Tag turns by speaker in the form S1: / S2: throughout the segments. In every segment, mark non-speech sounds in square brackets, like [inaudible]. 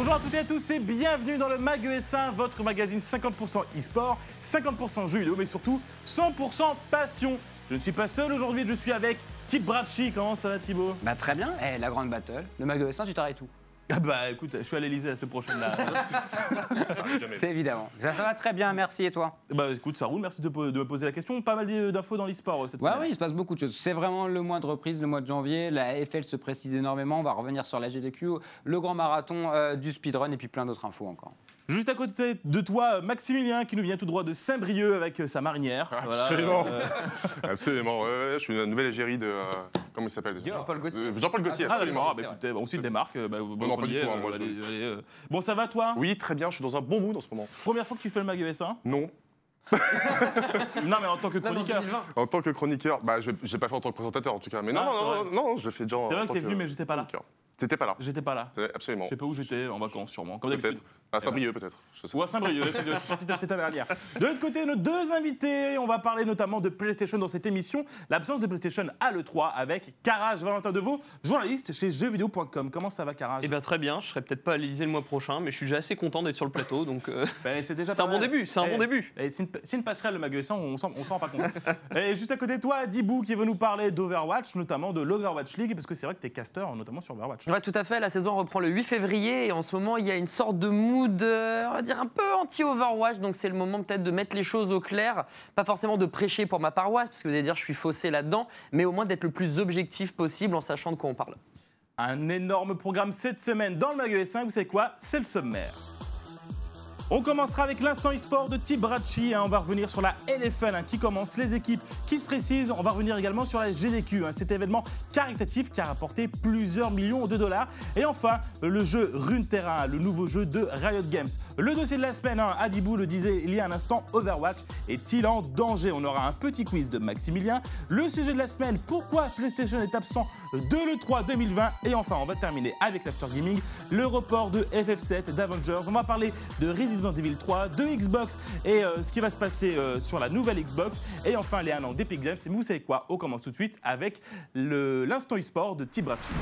S1: Bonjour à toutes et à tous et bienvenue dans le Mag ES1, votre magazine 50% e-sport, 50% jeux vidéo, mais surtout 100% passion. Je ne suis pas seul aujourd'hui, je suis avec Tip Bracci. Comment ça va Thibaut?
S2: Bah très bien, Eh, la grande battle, le Mag ES1, tu t'arrêtes tout.
S1: Ah bah écoute, je suis à l'Elysée la semaine prochaine là. [laughs]
S2: C'est évidemment. Ça, ça va très bien, merci et toi?
S1: Bah écoute, ça roule, merci de, me poser la question. Pas mal d'infos dans l'e-sport euh, cette
S2: Ouais,
S1: semaine.
S2: oui, il se passe beaucoup de choses. C'est vraiment le mois de reprise, le mois de janvier. La AFL se précise énormément. On va revenir sur la GDQ, le grand marathon euh, du speedrun et puis plein d'autres infos encore.
S1: Juste à côté de toi, Maximilien qui nous vient tout droit de Saint-Brieuc avec euh, sa marinière. Voilà,
S3: Absolument.
S1: euh, [laughs]
S3: Absolument, ouais, je suis une nouvelle égérie de. euh, comment il s'appelle?
S2: Jean-Paul Gaultier.
S3: Euh, Jean-Paul Gaultier,
S1: Ah
S3: absolument.
S1: d'accord, bah, écoutez, bah, on suit des marques. euh, bah, bon,
S3: non, pas du tout, hein, moi, je-
S1: allez, allez, euh. Bon, ça va toi?
S3: Oui, très bien, je suis dans un bon mood en ce moment.
S1: Première fois que tu fais le Mag ES1
S3: Non. [laughs]
S1: Non, mais en tant que chroniqueur.
S3: En tant que chroniqueur, bah, je n'ai pas fait en tant que présentateur en tout cas. Mais non,
S1: Ah, c'est
S3: non,
S1: vrai.
S3: non, non, je fais déjà.
S1: C'est vrai que t'es venu, mais j'étais pas là.
S3: T'étais pas là.
S1: J'étais pas là.
S3: Absolument.
S1: Je sais pas où j'étais, en vacances sûrement, comme d'habitude.
S3: À Saint-Brieuc, peut-être.
S1: Ou [laughs] à Saint-Brieuc. De l'autre côté, nos deux invités, on va parler notamment de PlayStation dans cette émission. L'absence de PlayStation à l'E3 avec Carage Valentin Deveau, journaliste chez jeuxvideo.com. Comment ça va, Carage
S4: Eh bien très bien, je serai peut-être pas à l'Elysée le mois prochain, mais je suis déjà assez content d'être sur le plateau, donc euh, [laughs]
S1: Ben, C'est déjà
S4: c'est un bon début, c'est un
S1: Eh,
S4: bon début.
S1: eh, C'est une, une passerelle, le Maguessin, on s'en rend pas compte. [laughs] Et juste à côté de toi, Dibou qui veut nous parler d'Overwatch, notamment de l'Overwatch League, parce que c'est vrai que t'es caster, notamment sur Overwatch.
S5: Ouais, tout à fait. La saison reprend le 8 février et en ce moment, il y a une sorte de euh, on va dire, un peu anti-Overwatch. Donc, c'est le moment peut-être de mettre les choses au clair. Pas forcément de prêcher pour ma paroisse, parce que vous allez dire, je suis faussé là-dedans, mais au moins d'être le plus objectif possible en sachant de quoi on parle.
S1: Un énorme programme cette semaine dans le Mag ES1. Vous savez quoi? C'est le sommaire. On commencera avec l'instant e-sport de Tibrachi. hein. On va revenir sur la LFL hein, qui commence, les équipes qui se précisent. On va revenir également sur la GDQ, hein, cet événement caritatif qui a rapporté plusieurs millions de dollars. Et enfin, le jeu Runeterra, le nouveau jeu de Riot Games. Le dossier de la semaine, Adibou le disait il y a un instant, Overwatch est-il en danger? On aura un petit quiz de Maximilien. Le sujet de la semaine, pourquoi PlayStation est absent de l'E3 2020 Et enfin, on va terminer avec l'After Gaming, le report de FF7, d'Avengers. On va parler de Resident Evil 3, de Xbox et euh, ce qui va se passer euh, sur la nouvelle Xbox. Et enfin, les 1 an d'Epic Games. Et vous savez quoi? On commence tout de suite avec l'instant e-sport de Tibrachi.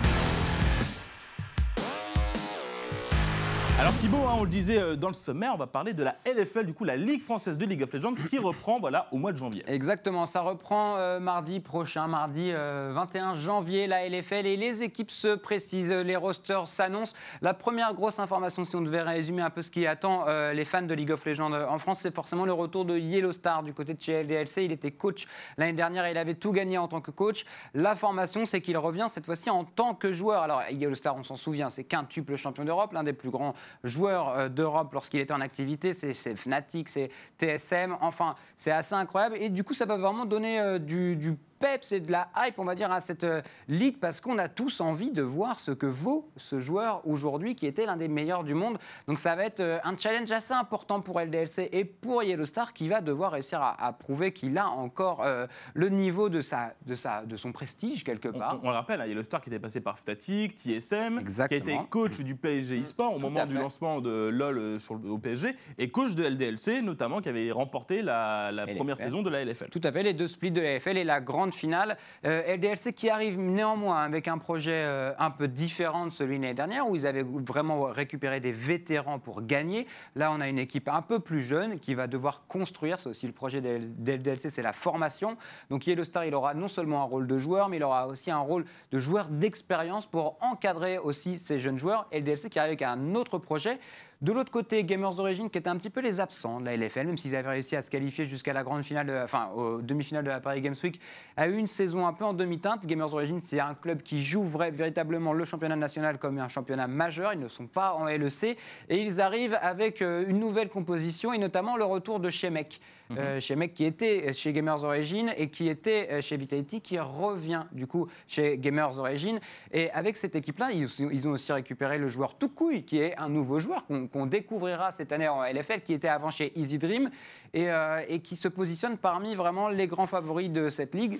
S1: Alors Thibaut, hein, on le disait euh, dans le sommaire, on va parler de la LFL, du coup la Ligue française de League of Legends, qui reprend voilà, au mois de janvier.
S2: Exactement, ça reprend euh, mardi prochain, mardi euh, 21 janvier, la LFL et les équipes se précisent, les rosters s'annoncent. La première grosse information, si on devait résumer un peu ce qui attend euh, les fans de League of Legends euh, en France, c'est forcément le retour de Yellow Star du côté de chez LDLC. Il était coach l'année dernière et il avait tout gagné en tant que coach. La formation, c'est qu'il revient cette fois-ci en tant que joueur. Alors Yellow Star, on s'en souvient, c'est quintuple champion d'Europe, l'un des plus grands joueurs euh, d'Europe lorsqu'il était en activité. C'est Fnatic, c'est TSM. Enfin, c'est assez incroyable. Et du coup, ça va vraiment donner euh, du peps et de la hype, on va dire, à cette euh, ligue parce qu'on a tous envie de voir ce que vaut ce joueur aujourd'hui qui était l'un des meilleurs du monde. Donc ça va être euh, un challenge assez important pour LDLC et pour Yellow Star qui va devoir réussir à, à prouver qu'il a encore euh, le niveau de, sa, de, sa, de son prestige quelque part.
S1: on- on le rappelle, hein, star qui était passé par Fnatic, TSM,
S2: Exactement.
S1: qui a été coach du PSG eSport au moment du lancement de LoL sur le- au PSG, et coach de LDLC notamment, qui avait remporté la, la
S2: LFL.
S1: première saison de la LFL.
S2: Tout à fait, les deux splits de la FL et la grande finale. Euh, LDLC qui arrive néanmoins avec un projet euh, un peu différent de celui de l'année dernière, où ils avaient vraiment récupéré des vétérans pour gagner. Là, on a une équipe un peu plus jeune qui va devoir construire. C'est aussi le projet de LDLC, c'est la formation. Donc Yellow Star, il aura non seulement un rôle de joueur, mais il aura aussi un rôle de joueur d'expérience pour encadrer aussi ces jeunes joueurs. LDLC qui arrive avec un autre projet. De l'autre côté, Gamers d'origine qui étaient un petit peu les absents de la LFL, même s'ils avaient réussi à se qualifier jusqu'à la grande finale, de- enfin aux demi-finales de la Paris Games Week, a eu une saison un peu en demi-teinte. Gamers d'origine, c'est un club qui joue véritablement le championnat national comme un championnat majeur. Ils ne sont pas en LEC et ils arrivent avec euh, une nouvelle composition et notamment le retour de Shemek. Euh, Shemek qui était chez Gamers Origin et qui était euh, chez Vitality, qui revient du coup chez Gamers Origin. Et avec cette équipe-là, ils, ils ont aussi récupéré le joueur Tukui, qui est un nouveau joueur qu'on découvrira cette année en LFL, qui était avant chez Easy Dream et, euh, et qui se positionne parmi vraiment les grands favoris de cette ligue.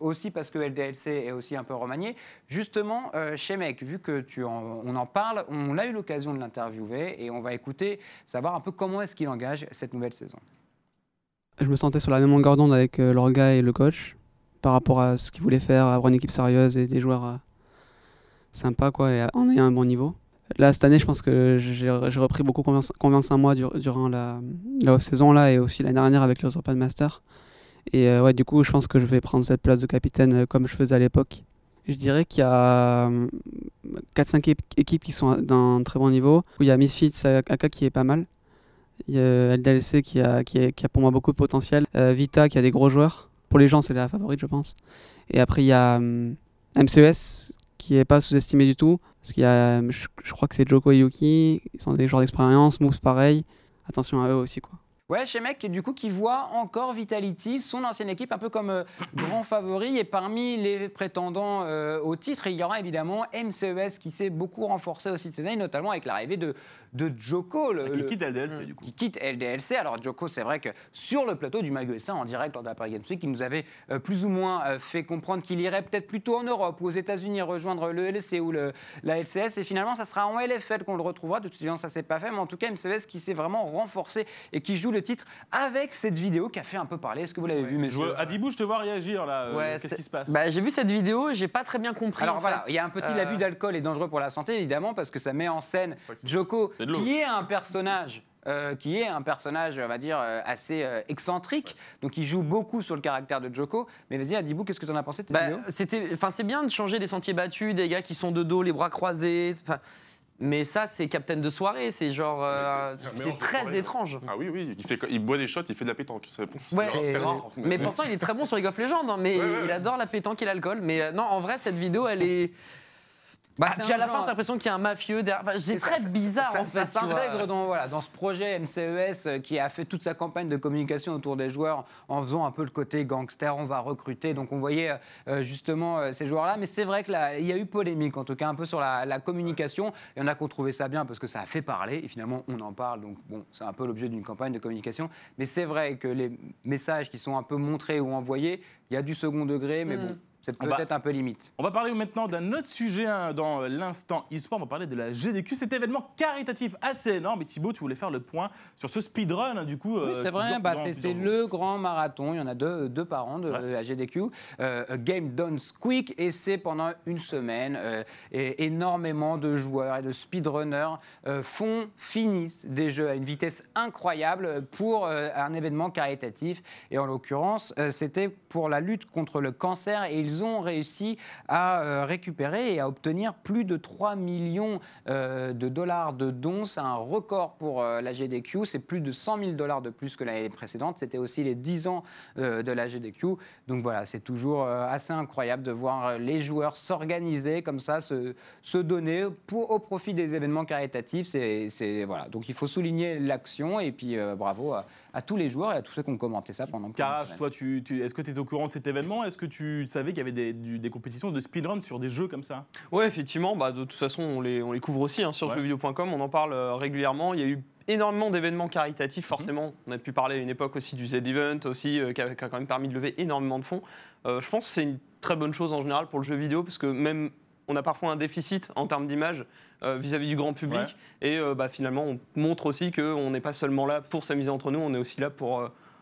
S2: Aussi parce que LDLC est aussi un peu remanié. Justement, euh, Shemek, vu que tu en- on en parle, on a eu l'occasion de l'interviewer et on va écouter, savoir un peu comment est-ce qu'il engage cette nouvelle saison.
S6: Je me sentais sur la même longueur d'onde avec euh, l'orga et le coach par rapport à ce qu'ils voulaient faire, avoir une équipe sérieuse et des joueurs euh, sympas quoi, et en ayant un bon niveau. Là, cette année, je pense que j'ai repris beaucoup confiance, confiance en moi dur- durant la, off-saison là, et aussi l'année dernière avec les Open Master. Et euh, ouais, du coup, je pense que je vais prendre cette place de capitaine euh, comme je faisais à l'époque. Je dirais qu'il y a euh, 4-5 équipes qui sont d'un très bon niveau. Il y a Misfits AK qui est pas mal. Il y a LDLC qui a, pour moi beaucoup de potentiel. Euh, Vita qui a des gros joueurs. Pour les gens, c'est la favorite, je pense. Et après, il y a hum, MCES qui est pas sous-estimé du tout. Parce qu'il y a, je, je crois que c'est Joko et Yuki. Ils sont des joueurs d'expérience. Moves pareil. Attention à eux aussi, quoi.
S2: Ouais, chez Mec, du coup, qui voit encore Vitality, son ancienne équipe, un peu comme euh, [clears throat] grand favori. Et parmi les prétendants euh, au titre, il y aura évidemment MCES qui s'est beaucoup renforcé aussi cette année, notamment avec l'arrivée de, de Joko. le-
S1: Qui quitte LDLC, du coup.
S2: qui quitte LDLC. Alors Joko, c'est vrai que sur le plateau du Mag USA en direct lors de la Paris Games Week, il nous avait euh, plus ou moins fait comprendre qu'il irait peut-être plutôt en Europe ou aux États-Unis rejoindre le LEC ou le, la LCS. Et finalement, ça sera en LFL qu'on le retrouvera. De toute façon, ça s'est pas fait, mais en tout cas, MCS qui s'est vraiment renforcé et qui joue le titre avec cette vidéo qui a fait un peu parler. Est-ce que vous l'avez vu,
S1: Je
S2: messieurs
S1: vois- Adibou, je te vois réagir là. euh,
S5: Ouais,
S1: Qu'est-ce qui se passe?
S5: Bah, j'ai vu cette vidéo, j'ai pas très bien compris.
S2: Alors
S5: en
S2: voilà, il y a un petit
S5: Euh,
S2: l'abus d'alcool est dangereux pour la santé évidemment parce que ça met en scène Joko qui est un personnage euh, qui est un personnage, on va dire, euh, assez euh, excentrique. Donc, il joue beaucoup sur le caractère de Joko. Mais vas-y, Adibou, qu'est-ce que tu en as pensé de cette
S5: Bah,
S2: vidéo?
S5: c'était, enfin, c'est bien de changer des sentiers battus, des gars qui sont de dos, les bras croisés. Enfin, mais ça, c'est Captain de soirée. C'est genre, euh,
S3: Mais c'est- de
S5: très
S3: soirée,
S5: étrange.
S3: Ah oui, oui, il, fait, il boit des shots, il fait de la pétanque. C'est c'est
S5: Ouais,
S3: rare, c'est rare.
S5: Mais pourtant, il est très bon sur League of Legends. hein, mais
S3: Ouais, ouais,
S5: il adore la pétanque et l'alcool. Mais euh, non, en vrai, cette vidéo, elle est.
S2: Bah,
S5: Ah, puis à la
S2: genre-
S5: fin, t'as l'impression qu'il y a un mafieux derrière. Enfin, c'est très
S2: ça,
S5: bizarre
S2: ça,
S5: en fait.
S2: ça s'intègre dans, voilà, dans ce projet MCES euh, qui a fait toute sa campagne de communication autour des joueurs en faisant un peu le côté gangster, on va recruter. Donc on voyait euh, justement euh, ces joueurs-là. Mais c'est vrai qu'il y a eu polémique, en tout cas un peu sur la, la communication. Il y en a qui ont trouvé ça bien parce que ça a fait parler. Et finalement, on en parle. Donc bon, c'est un peu l'objet d'une campagne de communication. Mais c'est vrai que les messages qui sont un peu montrés ou envoyés, il y a du second degré. Mais
S5: Mm.
S2: bon, c'est peut-être un peu limite.
S1: On va parler maintenant d'un autre sujet hein, dans l'instant e-sport. On va parler de la GDQ, cet événement caritatif assez énorme. Et Thibaut, tu voulais faire le point sur ce speedrun, hein, du coup.
S2: Oui,
S1: euh,
S2: c'est vrai, bah, c'est le grand marathon. Il y en a deux, deux par an de
S1: Ouais.
S2: la GDQ. Euh, Game Done Quick et c'est pendant une semaine. euh, et énormément de joueurs et de speedrunners font, finissent des jeux à une vitesse incroyable pour un événement caritatif. Et en l'occurrence, c'était pour la lutte contre le cancer et ils ont réussi à euh, récupérer et à obtenir plus de 3 millions euh, de dollars de dons. C'est un record pour euh, la GDQ. C'est plus de 100 000 dollars de plus que l'année précédente. C'était aussi les 10 ans de la GDQ. Donc voilà, c'est toujours assez incroyable de voir les joueurs s'organiser comme ça, se, se donner pour, au profit des événements caritatifs. C'est, voilà. Donc il faut souligner l'action et puis euh, bravo à, à tous les joueurs et à tous ceux qui ont commenté ça pendant
S1: Carache, toi, tu, tu- est-ce que tu étais au courant de cet événement? Est-ce que tu savais qu'il y avait des, du- des compétitions de speedrun sur des jeux comme ça
S4: Ouais, effectivement, bah, de toute façon, on les, on les couvre aussi hein, sur
S1: Ouais.
S4: jeuxvideo.com, on en parle euh, régulièrement. Il y a eu énormément d'événements caritatifs,
S1: Mhm.
S4: forcément. On a pu parler à une époque aussi du Z-Event, aussi, euh, qui, a, qui a quand même permis de lever énormément de fonds. Euh, je pense que c'est une très bonne chose en général pour le jeu vidéo, parce que même on a parfois un déficit en termes d'image euh, vis-à-vis du grand public.
S1: Ouais.
S4: Et bah, finalement, on montre aussi qu'on n'est pas seulement là pour s'amuser entre nous, on est aussi là pour,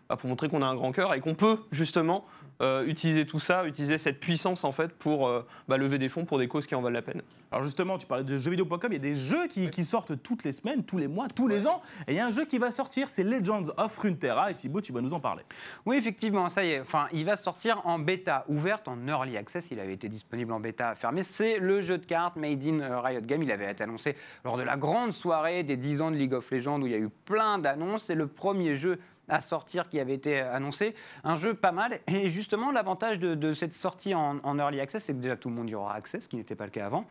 S4: bah, pour montrer qu'on a un grand cœur et qu'on peut justement euh, utiliser tout ça, utiliser cette puissance en fait pour euh, bah, lever des fonds pour des causes qui en valent la peine.
S1: Alors justement, tu parlais de jeuxvideo.com, il y a des jeux qui, qui sortent toutes les semaines, tous les mois, tous les ans. Et il y a un jeu qui va sortir, c'est Legends of Runeterra. Et Thibaut, tu vas nous en parler.
S2: Oui, effectivement, ça y est. Enfin, il va sortir en bêta ouverte, en early access. Il avait été disponible en bêta fermée. C'est le jeu de cartes made in euh, Riot Games. Il avait été annoncé lors de la grande soirée des 10 ans de League of Legends où il y a eu plein d'annonces. C'est le premier jeu à sortir qui avait été annoncé. Un jeu pas mal. Et justement, l'avantage de, cette sortie en, en early access, c'est que déjà tout le monde y aura accès, ce qui n'était pas le cas avant.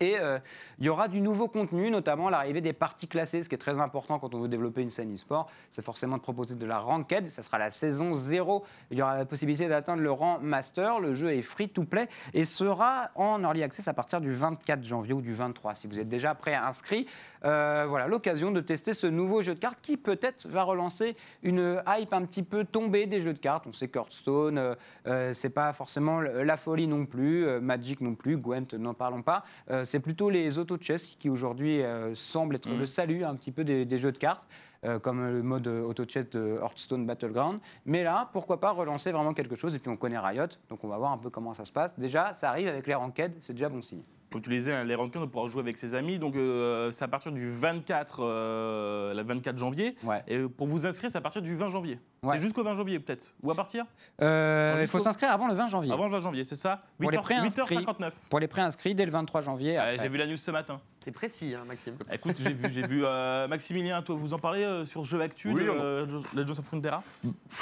S2: Et euh, il y aura du nouveau contenu, notamment l'arrivée des parties classées, ce qui est très important quand on veut développer une scène e-sport. C'est forcément de proposer de la ranked, ça sera la saison 0. Il y aura la possibilité d'atteindre le rang master. Le jeu est free to play et sera en early access à partir du 24 janvier ou du 23. Si vous êtes déjà prêt à inscrit, euh, voilà l'occasion de tester ce nouveau jeu de cartes qui peut-être va relancer une hype un petit peu tombée des jeux de cartes. On sait Hearthstone, euh, euh, c'est pas forcément la folie non plus, Magic non plus, Gwent, n'en parlons pas. Euh, c'est plutôt les auto-chess qui aujourd'hui euh, semblent être
S1: Mhm.
S2: le salut un petit peu des, des jeux de cartes. Euh, comme le mode auto-chess de Hearthstone Battleground. Mais là, pourquoi pas relancer vraiment quelque chose Et puis on connaît Riot, donc on va voir un peu comment ça se passe. Déjà, ça arrive avec les ranked, c'est déjà bon signe.
S1: Comme tu le disais, hein, les rankings, on pourra jouer avec ses amis. Donc, euh, c'est à partir du 24, euh, le 24 janvier.
S2: Ouais.
S1: Et pour vous inscrire, c'est à partir du 20 janvier.
S2: Ouais.
S1: C'est jusqu'au 20 janvier, peut-être Ou à partir
S2: Euh, il faut s'inscrire avant le 20 janvier.
S1: Avant le 20 janvier, c'est ça
S2: Pour les
S1: 8h,
S2: préinscrits.
S1: 8h59.
S2: Pour les préinscrits, dès le 23 janvier.
S1: J'ai vu la news ce matin.
S5: C'est précis, hein, Maxime.
S1: Écoute, j'ai vu, j'ai vu euh, Maximilien, toi, vous en parlez euh, sur Jeux Actu,
S3: Oui,
S1: de,
S3: on-
S1: euh, Legends of Frontera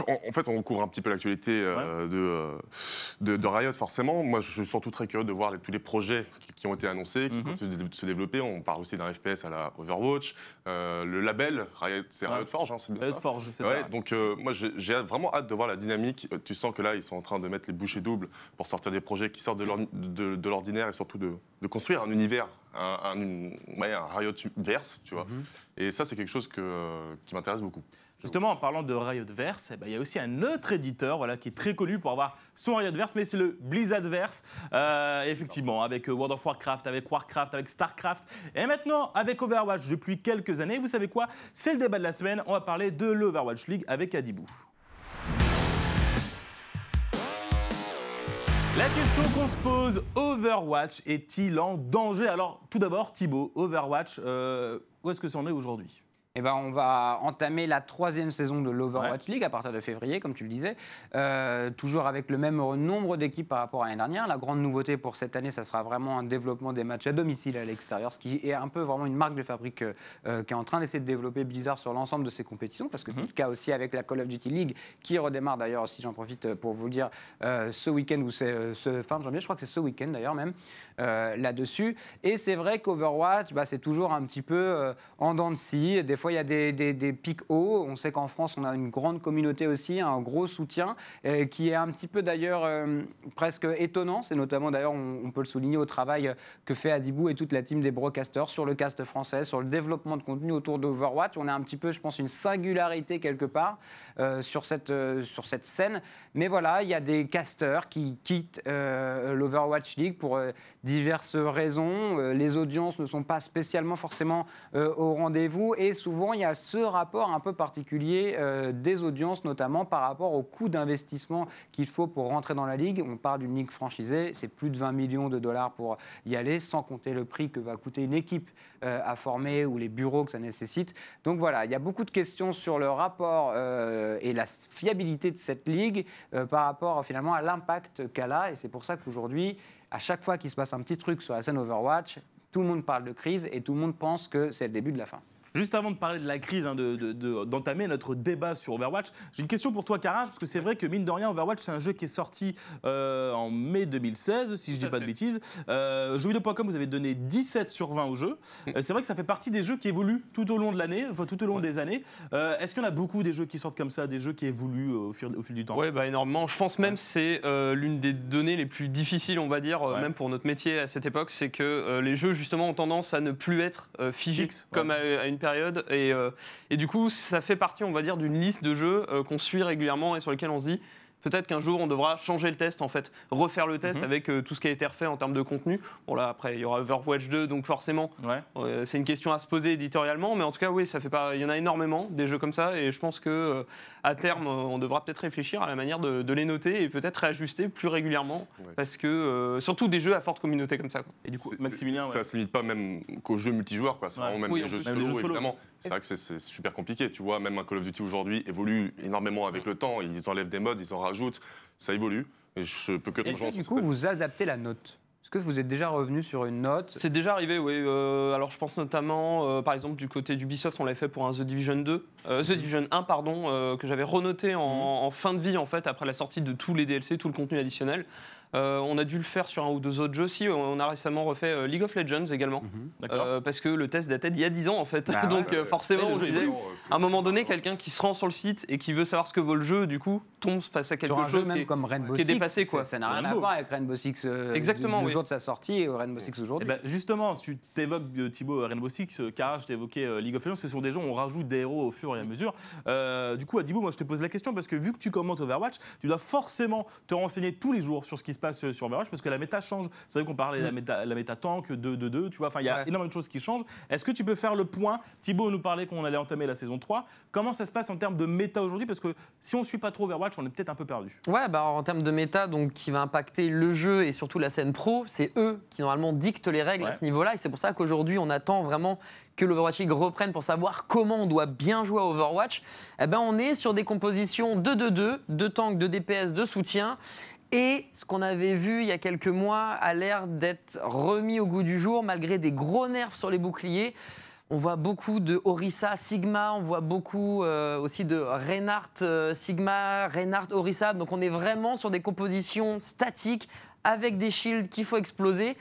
S3: En, en fait, on couvre un petit peu l'actualité euh, de, euh, de, de Riot, forcément. Moi, je suis surtout très curieux de voir les- tous les projets qui, ont été annoncés, qui
S1: Mhm.
S3: continuent de, se développer. On parle aussi d'un FPS à la Overwatch. Euh, le label, Riot, c'est. Riot Forge, hein, c'est bien
S1: Riot
S3: ça
S1: Forge, c'est
S3: Ouais,
S1: ça.
S3: donc euh, moi j'ai vraiment hâte de voir la dynamique. Euh, Tu sens que là ils sont en train de mettre les bouchées doubles pour sortir des projets qui sortent de l'ordi- de, de l'ordinaire et surtout de, de construire un univers, un, un, une- ouais, un Riot verse, tu vois.
S1: Mhm.
S3: Et ça c'est quelque chose que, qui m'intéresse beaucoup.
S1: Justement, en parlant de Riotverse, eh ben, il y a aussi un autre éditeur qui est très connu pour avoir son Riotverse, mais c'est le Blizzardverse. Euh, effectivement, avec euh, World of Warcraft, avec Warcraft, avec Starcraft, et maintenant avec Overwatch depuis quelques années. Vous savez quoi? C'est le débat de la semaine. On va parler de l'Overwatch League avec Adibou. La question qu'on se pose, Overwatch est-il en danger? Alors, tout d'abord, Thibaut, Overwatch, euh, où est-ce que ça en est aujourd'hui?
S2: Eh ben, on va entamer la troisième saison de l'Overwatch League à partir de février, comme tu le disais. Euh, toujours avec le même nombre d'équipes par rapport à l'année dernière. La grande nouveauté pour cette année, ça sera vraiment un développement des matchs à domicile à l'extérieur, ce qui est un peu vraiment une marque de fabrique euh, qui est en train d'essayer de développer Blizzard sur l'ensemble de ses compétitions, parce que c'est le cas aussi avec la Call of Duty League, qui redémarre d'ailleurs, si j'en profite euh, pour vous le dire, euh, ce week-end ou c'est ce fin de janvier, je crois que c'est ce week-end d'ailleurs même, là-dessus. Et c'est vrai qu'Overwatch, bah, c'est toujours un petit peu en dents de scie. Des il y a des, pics hauts. On sait qu'en France, on a une grande communauté aussi, un gros soutien, euh, qui est un petit peu d'ailleurs euh, presque étonnant. C'est notamment d'ailleurs, on, peut le souligner au travail que fait Adibou et toute la team des broadcasters sur le cast français, sur le développement de contenu autour d'Overwatch. On a un petit peu, je pense, une singularité quelque part euh, sur, cette, sur cette scène. Mais voilà, il y a des casters qui quittent l'Overwatch League pour diverses raisons. Euh, les audiences ne sont pas spécialement forcément euh, au rendez-vous et souvent il y a ce rapport un peu particulier euh, des audiences, notamment par rapport au coût d'investissement qu'il faut pour rentrer dans la ligue. On parle d'une ligue franchisée, c'est plus de 20 millions de dollars pour y aller, sans compter le prix que va coûter une équipe à former ou les bureaux que ça nécessite. Donc voilà, il y a beaucoup de questions sur le rapport et la fiabilité de cette ligue par rapport finalement à l'impact qu'elle a. Et c'est pour ça qu'aujourd'hui, à chaque fois qu'il se passe un petit truc sur la scène Overwatch, tout le monde parle de crise et tout le monde pense que c'est le début de la fin.
S1: Juste avant de parler de la crise, hein, de- de- de- d'entamer notre débat sur Overwatch, j'ai une question pour toi, Karage, parce que c'est vrai que mine de rien, Overwatch, c'est un jeu qui est sorti euh, en mai 2016, si je
S4: Tout
S1: dis pas de bêtises. Euh, Jeuxvideo.com, vous avez donné 17 sur 20 au jeu.
S4: Mm.
S1: Euh, c'est vrai que ça fait partie des jeux qui évoluent tout au long de l'année, enfin tout au long des années. Euh, Est-ce qu'il y en a beaucoup des jeux qui sortent comme ça, des jeux qui évoluent au fil, au fil du temps?
S4: Oui, bah, énormément. Je pense même que c'est l'une des données les plus difficiles, on va dire,
S1: Ouais.
S4: même pour notre métier à cette époque, c'est que les jeux, justement, ont tendance à ne plus être figés
S1: Fixe, ouais.
S4: comme à, à une période. Et, euh, et du coup, ça fait partie, on va dire, d'une liste de jeux euh, qu'on suit régulièrement et sur lesquels on se dit. Peut-être qu'un jour on devra changer le test en fait, refaire le test
S1: Mhm.
S4: avec euh, tout ce qui a été refait en termes de contenu. Bon là après il y aura Overwatch 2 donc forcément
S1: Ouais.
S4: euh, c'est une question à se poser éditorialement, mais en tout cas, oui, ça fait pas. Il y en a énormément des jeux comme ça, et je pense que euh, à terme, on devra peut-être réfléchir à la manière de, de les noter et peut-être réajuster plus régulièrement,
S3: Ouais.
S4: parce que euh, surtout des jeux à forte communauté comme ça. quoi.
S1: Et du coup, Maximilien, ouais.
S3: Ça se limite pas même qu'aux jeux multijoueurs, quoi. C'est
S1: Ouais.
S3: vraiment même
S4: Oui,
S3: les jeux
S4: plus.
S3: Solo,
S1: les jeux solo.
S3: évidemment. C'est vrai que c'est- super compliqué. Tu vois, même un Call of Duty aujourd'hui évolue énormément avec le temps. Ils enlèvent des modes, ils en rajoutent. Ça évolue. Et je peux que
S2: Est-ce que
S3: rejoindre
S2: du coup vous adaptez la note? Est-ce que vous êtes déjà revenu sur une note?
S4: C'est déjà arrivé, oui. Euh, alors je pense notamment, euh, par exemple, du côté d'Ubisoft, on l'avait fait pour un The Division 2, euh, The Division 1, pardon, euh, que j'avais renoté en, en fin de vie, en fait, après la sortie de tous les DLC, tout le contenu additionnel. Euh, on a dû le faire sur un ou deux autres jeux. Si, on a récemment refait euh, League of Legends également.
S1: D'accord.
S4: Euh, parce que le test datait d'il y a 10 ans en fait.
S2: Bah. [laughs]
S4: Donc forcément, on disait, à un moment donné, quelqu'un qui se rend sur le site et qui veut savoir ce que vaut le jeu, du coup, tombe face à quelque
S2: sur un
S4: chose
S2: jeu même
S4: qui est-
S2: comme Rainbow
S4: qui est
S2: Six,
S4: dépassé, quoi.
S2: Ça n'a rien à voir avec Rainbow Six euh,
S4: Exactement,
S2: du, du
S4: oui.
S2: jour de sa sortie et Rainbow Six
S1: Eh
S2: aujourd'hui.
S1: ben, justement, si tu t'évoques Thibaut Rainbow Six, Kara, je t'ai évoqué euh, League of Legends, ce sont des jeux où on rajoute des héros au fur et à mesure. Euh, du coup, Adibou, moi je te pose la question parce que vu que tu commentes Overwatch, tu dois forcément te renseigner tous les jours sur ce qui se passe euh, sur Overwatch parce que la méta change. C'est vrai qu'on parlait de la méta, la méta tank 2-2-2, tu vois. Enfin, il y a
S5: Ouais.
S1: énormément de choses qui changent. Est-ce que tu peux faire le point? Thibaut nous parlait qu'on allait entamer la saison 3. Comment ça se passe en termes de méta aujourd'hui? Parce que si on ne suit pas trop Overwatch, on est peut-être un peu perdu.
S5: Ouais, bah en termes de méta, donc qui va impacter le jeu et surtout la scène pro, c'est eux qui normalement dictent les règles
S1: Ouais.
S5: à ce niveau-là. Et c'est pour ça qu'aujourd'hui, on attend vraiment que l'Overwatch League reprenne pour savoir comment on doit bien jouer à Overwatch. Eh ben, on est sur des compositions 2-2-2, de tanks, de DPS, de soutien. Et ce qu'on avait vu il y a quelques mois a l'air d'être remis au goût du jour malgré des gros nerfs sur les boucliers. On voit beaucoup de Orisa Sigma, on voit beaucoup euh, aussi de Reinhardt euh, Sigma, Reinhardt Orisa. Donc on est vraiment sur des compositions statiques avec des shields qu'il faut exploser.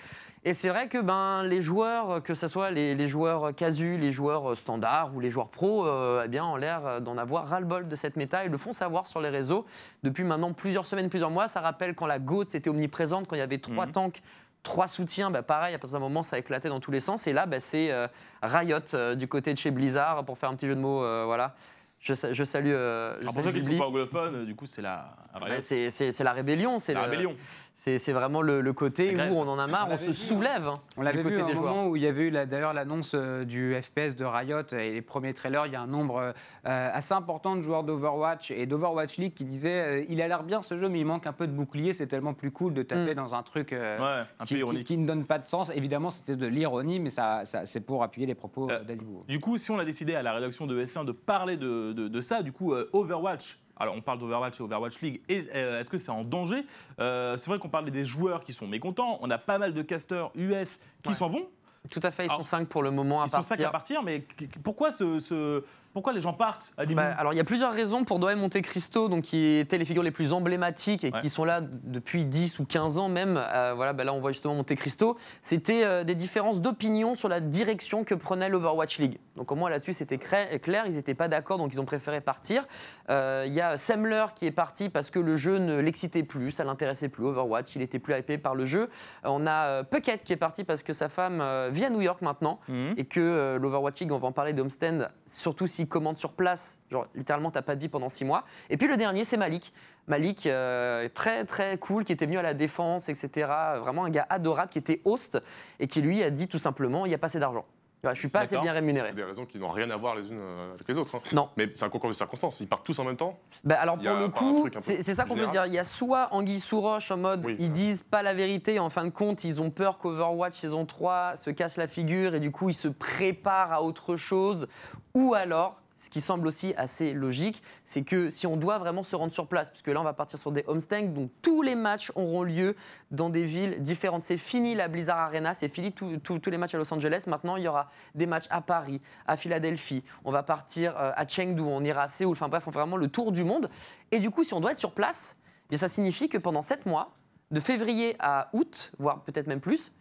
S5: Et c'est vrai que ben, les joueurs, que ce soit les, les joueurs casus, les joueurs standards ou les joueurs pros, euh, eh bien, ont l'air d'en avoir ras-le-bol de cette méta. Ils le font savoir sur les réseaux depuis maintenant plusieurs semaines, plusieurs mois. Ça rappelle quand la GOAT était omniprésente, quand il y avait trois
S1: Mhm.
S5: tanks, trois soutiens, bah, pareil, à partir d'un moment, ça éclatait dans tous les sens. Et là, bah, c'est euh, Riot euh, du côté de chez Blizzard, pour faire un petit jeu de mots. euh, voilà. Je, sa- je salue. je
S1: Alors pour ceux qui ne sont pas anglophones, du coup, c'est la, la,
S5: Bah, c'est la rébellion. C'est
S1: la
S5: le-
S1: rébellion.
S5: C'est vraiment le, le côté où on en a marre,
S2: On
S5: se
S2: vu,
S5: soulève. hein,
S2: On l'avait
S5: côté
S2: vu à un
S5: des joueurs.
S2: moment où il y avait eu d'ailleurs l'annonce euh, du FPS de Riot et les premiers trailers. Il y a un nombre euh, assez important de joueurs d'Overwatch et d'Overwatch League qui disaient euh, il a l'air bien ce jeu, mais il manque un peu de bouclier. C'est tellement plus cool de taper
S5: Mm.
S2: dans un truc euh,
S1: Ouais, un peu
S2: qui, qui-
S1: ironique.
S2: qui ne donne pas de sens. Évidemment, c'était de l'ironie, mais ça, ça- c'est pour appuyer les propos d'Adibou.
S1: Du coup, si on a décidé à la rédaction de S1 de parler de, de- de ça, du coup, euh, Overwatch. Alors, on parle d'Overwatch et Overwatch League. Et euh, est-ce que c'est en danger? Euh, C'est vrai qu'on parle des joueurs qui sont mécontents. On a pas mal de casteurs US qui
S5: Ouais.
S1: s'en vont.
S5: Tout à fait, ils
S1: Alors,
S5: sont 5 pour le moment à
S1: Ils sont
S5: partir.
S1: cinq à partir. Mais qu- qu- pourquoi, ce, ce- pourquoi les gens partent à
S5: Bah, alors il y a plusieurs raisons pour Doha et Monte Cristo, donc qui étaient les figures les plus emblématiques et
S1: Ouais.
S5: qui sont là depuis 10 ou 15 ans même. Euh, voilà, bah là on voit justement Monte Cristo. C'était euh, des différences d'opinion sur la direction que prenait l'Overwatch League. Donc au moins là-dessus c'était clair, ils n'étaient pas d'accord, donc ils ont préféré partir. Euh, Il y a Semler qui est parti parce que le jeu ne l'excitait plus, ça l'intéressait plus. Overwatch, il était plus hypé par le jeu. On a Puckett qui est parti parce que sa femme vit à New York maintenant
S1: Mhm.
S5: et que l'Overwatch League, on va en parler d'Homestead, surtout s'il commande sur place, genre littéralement t'as pas de vie pendant six mois. Et puis le dernier, c'est Malik. Malik, euh, très très cool, qui était venu à la défense, etc. Vraiment un gars adorable qui était host et qui lui a dit tout simplement, il n'y a pas assez d'argent. Voilà, je suis pas assez bien rémunéré.
S3: Des raisons qui n'ont rien à voir les unes euh, avec les autres. hein.
S5: Non.
S3: Mais c'est un concours de circonstances. Ils partent tous en même temps.
S5: Bah, alors pour le coup, c'est ça qu'on peut dire. Il y a soit Anguille sous roche en mode
S3: Oui,
S5: ils
S3: ouais.
S5: disent pas la vérité, et en fin de compte ils ont peur qu'Overwatch saison 3 se casse la figure et du coup ils se préparent à autre chose. Ou alors, ce qui semble aussi assez logique, c'est que si on doit vraiment se rendre sur place, puisque là on va partir sur des homestangs, donc tous les matchs auront lieu dans des villes différentes. C'est fini la Blizzard Arena, c'est fini tous les matchs à Los Angeles. Maintenant il y aura des matchs à Paris, à Philadelphie, on va partir euh, à Chengdu, on ira à Séoul, enfin bref, on fait vraiment le tour du monde. Et du coup, si on doit être sur place, eh ça signifie que pendant 7 mois, de février à août, voire peut-être même plus,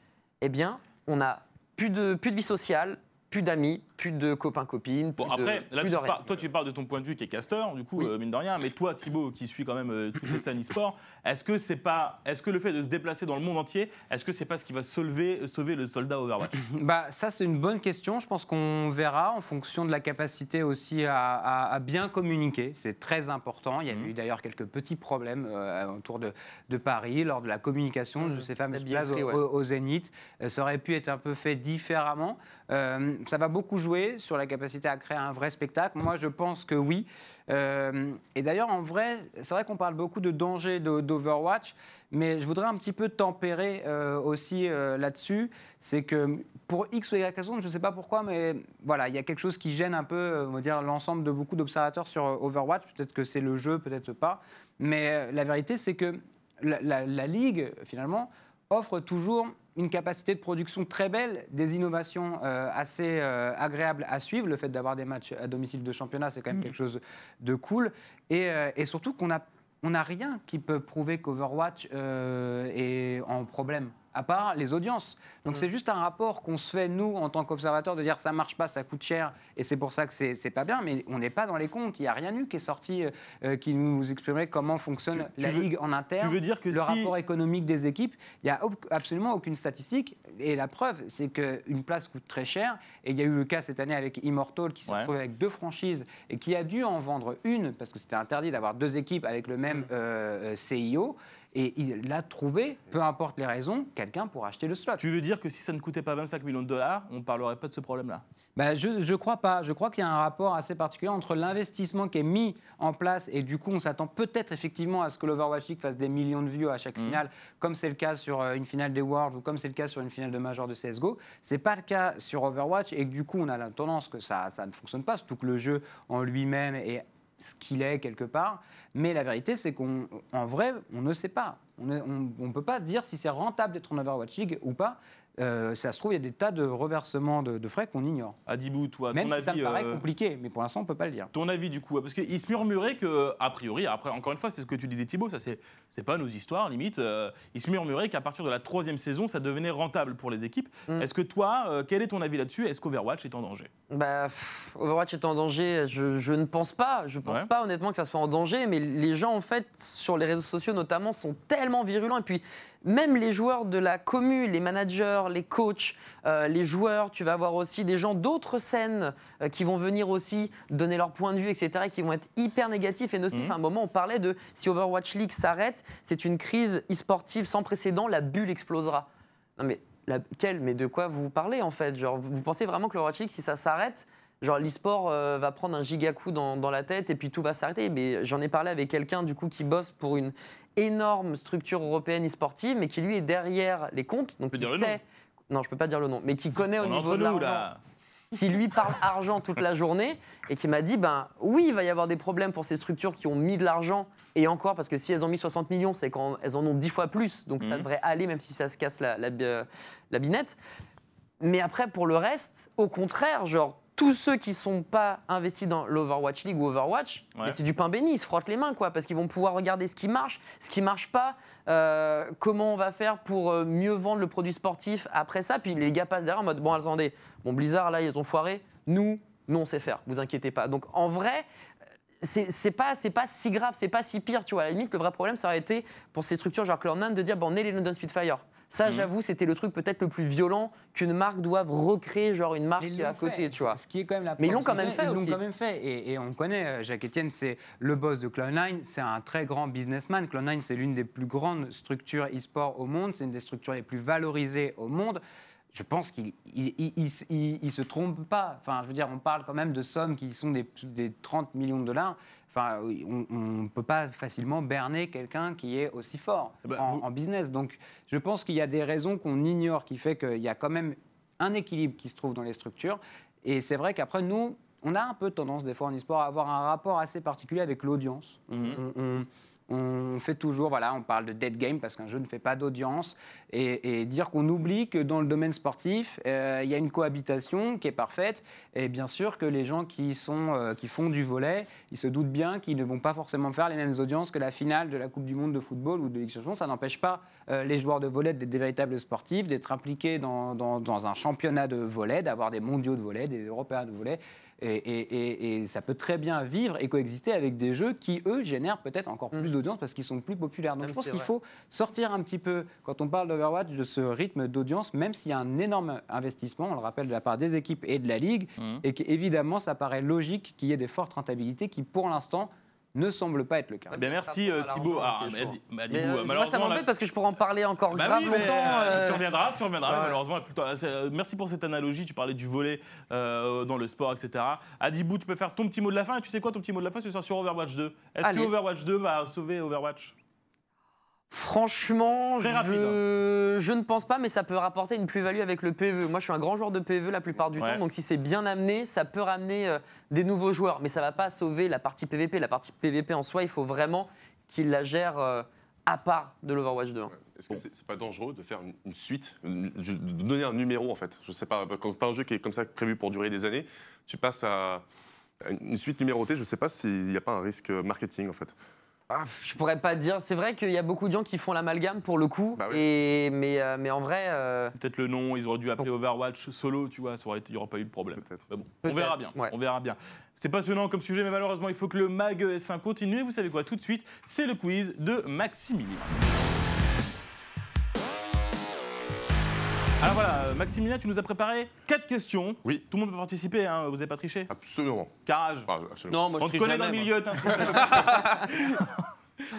S5: eh bien, on n'a plus de, plus de vie sociale, plus d'amis, plus de copains-copines,
S1: Bon, après,
S5: de,
S1: là,
S5: plus
S1: tu
S5: de rien.
S1: par- toi, tu parles de ton point de vue qui est casteur, du coup,
S5: Oui.
S1: euh, mine de rien. Mais toi, Thibaut, qui suit quand même euh, toutes les scènes e-sport, est-ce que c'est pas, est-ce que le fait de se déplacer dans le monde entier, est-ce que c'est pas ce qui va sauver, sauver le soldat Overwatch? [laughs]
S2: Bah, ça, c'est une bonne question. Je pense qu'on verra en fonction de la capacité aussi à, à- à bien communiquer. C'est très important. Il y a
S1: Mhm.
S2: eu d'ailleurs quelques petits problèmes euh, autour de, de Paris lors de la communication de ces fameuses places au,
S5: ouais.
S2: au- au Zénith. Euh, ça aurait pu être un peu fait différemment. Euh, ça va beaucoup jouer sur la capacité à créer un vrai spectacle. Moi, je pense que oui. Euh, et d'ailleurs, en vrai, c'est vrai qu'on parle beaucoup de danger d'Overwatch, mais je voudrais un petit peu tempérer euh, aussi là-dessus. C'est que pour X ou Y raison, je ne sais pas pourquoi, mais voilà, il y a quelque chose qui gêne un peu, l'ensemble de beaucoup d'observateurs sur Overwatch. Peut-être que c'est le jeu, peut-être pas. Mais la vérité, c'est que la ligue, finalement, offre toujours une capacité de production très belle, des innovations euh, assez euh, agréables à suivre. Le fait d'avoir des matchs à domicile de championnat, c'est quand même quelque chose de cool. Et, euh, et surtout qu'on a on n'a rien qui peut prouver qu'Overwatch euh, est en problème, à part les audiences. Donc c'est juste un rapport qu'on se fait, nous, en tant qu'observateurs, de dire ça marche pas, ça coûte cher, et c'est pour ça que c'est pas bien, mais on n'est pas dans les comptes. Il n'y a rien eu qui est sorti euh, euh, qui nous exprimerait comment fonctionne
S1: Tu- tu
S2: la
S1: veux-
S2: Ligue en interne
S1: Tu veux dire que
S2: le
S1: si
S2: rapport économique des équipes, il n'y a absolument aucune statistique. Et la preuve, c'est qu'une place coûte très cher. Et il y a eu le cas cette année avec Immortal qui s'est
S1: Ouais.
S2: retrouvé avec deux franchises et qui a dû en vendre une parce que c'était interdit d'avoir deux équipes avec le même euh, euh, CIO. Et il a trouvé, peu importe les raisons, quelqu'un pour acheter le slot.
S1: Tu veux dire que si ça ne coûtait pas 25 millions de dollars, on ne parlerait pas de ce problème-là?
S2: Bah, je ne crois pas. Je crois qu'il y a un rapport assez particulier entre l'investissement qui est mis en place et du coup on s'attend peut-être effectivement à ce que l'Overwatch League fasse des millions de vues à chaque
S1: Mhm.
S2: finale, comme c'est le cas sur euh, une finale des Worlds ou comme c'est le cas sur une finale de Major de CSGO. C'est pas le cas sur Overwatch et que du coup on a la tendance que ça, ça ne fonctionne pas, surtout que le jeu en lui-même est ce qu'il est quelque part. Mais la vérité, c'est qu'en vrai, on ne sait pas. On ne peut pas dire si c'est rentable d'être en Overwatch League ou pas. Euh, ça se trouve, il y a des tas de reversements de, de frais qu'on ignore.
S1: Adibou, toi,
S2: Même
S1: ton
S2: si ça me paraît
S1: euh,
S2: compliqué, mais pour l'instant, on ne peut pas le dire.
S1: Ton avis du coup, parce qu'il se murmurait que, a priori, après encore une fois, c'est ce que tu disais Thibaut, ça c'est c'est pas nos histoires limite. euh, il se murmurait qu'à partir de la troisième saison, ça devenait rentable pour les équipes.
S5: Mm.
S1: Est-ce que toi, euh, quel est ton avis là-dessus? Est-ce qu'Overwatch est en danger?
S5: Bah, pff, Overwatch est en danger, je, je ne pense pas. Je pense
S1: Ouais.
S5: pas honnêtement que ça soit en danger, mais les gens en fait sur les réseaux sociaux notamment sont tellement virulents et puis même les joueurs de la commu, les managers, les coachs, euh, les joueurs, tu vas avoir aussi des gens d'autres scènes euh, qui vont venir aussi donner leur point de vue, etc., et qui vont être hyper négatifs et nocifs.
S1: Mhm.
S5: À un moment, on parlait de si Overwatch League s'arrête, c'est une crise e-sportive sans précédent, la bulle explosera. Non mais laquelle Mais de quoi vous parlez en fait? Genre, vous pensez vraiment que l'Overwatch League, si ça s'arrête, genre l'e-sport euh, va prendre un giga coup dans, dans la tête et puis tout va s'arrêter Mais j'en ai parlé avec quelqu'un du coup qui bosse pour une énorme structure européenne e-sportive, mais qui lui est derrière les comptes, donc il sait. Non, je peux pas dire le nom, mais qui connaît au
S1: On
S5: niveau de
S1: nous
S5: l'argent
S1: là.
S5: qui lui parle [laughs] argent toute la journée et qui m'a dit ben oui, il va y avoir des problèmes pour ces structures qui ont mis de l'argent et encore parce que si elles ont mis 60 millions, c'est qu'elles en ont 10 fois plus, donc ça
S1: Mhm.
S5: devrait aller même si ça se casse la, la, bi- la binette. Mais après pour le reste, au contraire, genre tous ceux qui sont pas investis dans l'Overwatch League ou Overwatch,
S1: Ouais.
S5: c'est du pain béni, ils se frottent les mains quoi, parce qu'ils vont pouvoir regarder ce qui marche, ce qui marche pas, euh, comment on va faire pour euh, mieux vendre le produit sportif après ça. Puis les gars passent derrière en mode bon attendez, bon Blizzard là ils ont foiré, nous, nous on sait faire, vous inquiétez pas. Donc en vrai, c'est pas, c'est pas si grave, c'est pas si pire, tu vois. À la limite, le vrai problème, ça aurait été pour ces structures genre Cloud9 de dire bon, on est les London Spitfire. Ça,
S1: Mhm.
S5: j'avoue, c'était le truc peut-être le plus violent qu'une marque doive recréer, genre une marque à côté,
S2: fait.
S5: tu vois.
S2: Ce qui est quand même la
S5: Mais ils l'ont quand même fait
S2: Ils l'ont quand même fait. Et, et on connaît, euh, Jacques Etienne, c'est le boss de Cloud9. C'est un très grand businessman. Cloud9, c'est l'une des plus grandes structures e-sport au monde. C'est une des structures les plus valorisées au monde. Je pense qu'il il, il- il- il- il se trompe pas. Enfin, je veux dire, on parle quand même de sommes qui sont des, des 30 millions de dollars. Enfin, on ne peut pas facilement berner quelqu'un qui est aussi fort
S1: Eh ben,
S2: en,
S1: vous-
S2: en business. Donc, je pense qu'il y a des raisons qu'on ignore qui fait qu'il y a quand même un équilibre qui se trouve dans les structures. Et c'est vrai qu'après, nous, on a un peu tendance, des fois, en e-sport, à avoir un rapport assez particulier avec l'audience.
S1: Mhm.
S2: on, on- on fait toujours, voilà, on parle de dead game parce qu'un jeu ne fait pas d'audience. Et, dire qu'on oublie que dans le domaine sportif, euh, il y a une cohabitation qui est parfaite. Et bien sûr que les gens qui, sont, euh, qui font du volet, ils se doutent bien qu'ils ne vont pas forcément faire les mêmes audiences que la finale de la Coupe du Monde de football ou de Ligue Champions. Ça n'empêche pas euh, les joueurs de volet d'être des véritables sportifs, d'être impliqués dans, dans- dans un championnat de volet, d'avoir des mondiaux de volet, des européens de volet. Et, et- et- et ça peut très bien vivre et coexister avec des jeux qui, eux, génèrent peut-être encore
S5: Mm.
S2: plus d'audience parce qu'ils sont plus populaires. Donc
S5: Même
S2: je pense qu'il faut sortir un petit peu, quand on parle d'Overwatch, de ce rythme d'audience, même s'il y a un énorme investissement, on le rappelle, de la part des équipes et de la Ligue,
S1: Mhm.
S2: et qu'évidemment, ça paraît logique qu'il y ait des fortes rentabilités qui, pour l'instant, ne semblent pas être le cas.
S1: Eh bien, merci euh,
S5: l'argent,
S1: Ah, mais
S5: euh, moi, ça
S1: malheureusement,
S5: m'embête
S1: la-
S5: parce que je pourrais en parler encore
S1: Bah
S5: grave
S1: oui, mais,
S5: longtemps.
S1: euh,
S5: euh,
S1: Tu reviendras, tu reviendras.
S5: Ouais.
S1: Malheureusement, euh, merci pour cette analogie. Tu parlais du volet euh, dans le sport, etc. Adibou, tu peux faire ton petit mot de la fin. Et tu sais quoi, ton petit mot de la fin, ce sera sur Overwatch 2. Est-ce que. Overwatch 2 va sauver Overwatch?
S5: Franchement,
S1: hein.
S5: je... je ne pense pas, mais ça peut rapporter une plus-value avec le PvE. Moi, je suis un grand joueur de PvE la plupart du
S1: Ouais.
S5: temps, donc si c'est bien amené, ça peut ramener euh, des nouveaux joueurs. Mais ça va pas sauver la partie PvP. La partie PvP en soi, il faut vraiment qu'il la gère euh, à part de l'Overwatch 2. hein.
S3: Est-ce que c'est c'est pas dangereux de faire une, suite, une- de donner un numéro en fait? Je sais pas, quand tu as un jeu qui est comme ça prévu pour durer des années, tu passes à à une suite numérotée, je sais pas s'il n'y a pas un risque marketing en fait.
S5: Ah, je pourrais pas dire. C'est vrai qu'il y a beaucoup de gens qui font l'amalgame pour le coup,
S3: Bah oui.
S5: et... mais, euh, mais en vrai, euh,
S1: Peut-être le nom, ils auraient dû appeler Overwatch solo, tu vois, ça aurait été- il n'y aurait pas eu de problème.
S3: Peut-être.
S1: Bon, on verra bien.
S5: ouais.
S1: On verra bien. C'est passionnant comme sujet, mais malheureusement, il faut que le MAG S1 continue. Et vous savez quoi Tout de suite, c'est le quiz de Maximilien. Alors voilà, Maximilien, tu nous as préparé quatre questions.
S3: Oui.
S1: Tout le monde peut participer, hein, vous n'avez pas triché
S3: Absolument.
S1: Carrage.
S3: Absolument.
S4: Non, moi,
S1: On
S4: je
S1: te
S4: triche
S1: connaît dans le milieu, t'es un tricheur.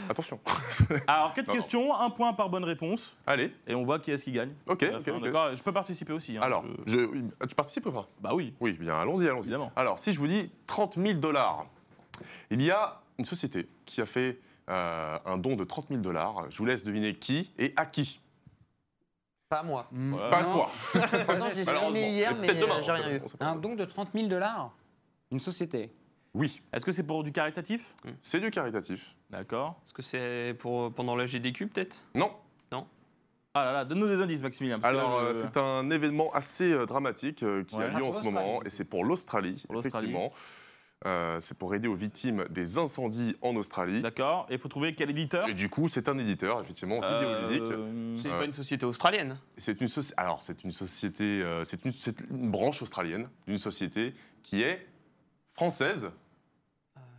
S3: Attention. [laughs]
S1: Alors, quatre
S3: Non, non.
S1: questions, un point par bonne réponse,
S3: Allez,
S1: et on voit qui est-ce qui gagne.
S3: ok,
S1: à la
S3: ok,
S1: fin,
S3: ok.
S1: D'accord, je peux participer aussi. hein,
S3: Alors,
S1: je-
S3: je- tu participes ou pas?
S1: Bah oui,
S3: Oui, bien, allons-y, allons-y.
S1: évidemment.
S3: Alors, si je vous dis 30 000 dollars, il y a une société qui a fait euh, un don de 30 000 dollars. Je vous laisse deviner qui et à qui.
S5: Pas moi.
S2: Mm.
S1: Ouais.
S3: Pas
S2: Non.
S3: toi. [laughs]
S5: Non, j'ai hier,
S3: Mais
S5: mais
S3: peut-être demain,
S5: euh, j'ai rien eu.
S2: Un don de 30 000 dollars Une société
S3: Oui,
S1: Est-ce que c'est pour du caritatif?
S3: C'est du caritatif.
S1: D'accord.
S4: Est-ce que c'est pour pendant la GDQ peut-être?
S3: Non.
S1: Ah là là, donne-nous des indices, Maximilien.
S3: Alors, euh, c'est un événement assez euh, dramatique euh, qui
S1: Ouais.
S3: a lieu
S2: Ah,
S3: en ce moment, et c'est pour l'Australie,
S1: Pour l'Australie.
S3: effectivement. Euh, c'est pour aider aux victimes des incendies en Australie.
S1: D'accord, et il faut trouver quel éditeur?
S3: Et du coup, c'est un éditeur, effectivement, vidéoludique.
S1: Euh,
S4: C'est
S3: Ouais.
S4: pas une société australienne?
S3: C'est une soci- Alors, c'est une société, euh, c'est une, c'est une branche australienne d'une société qui est française.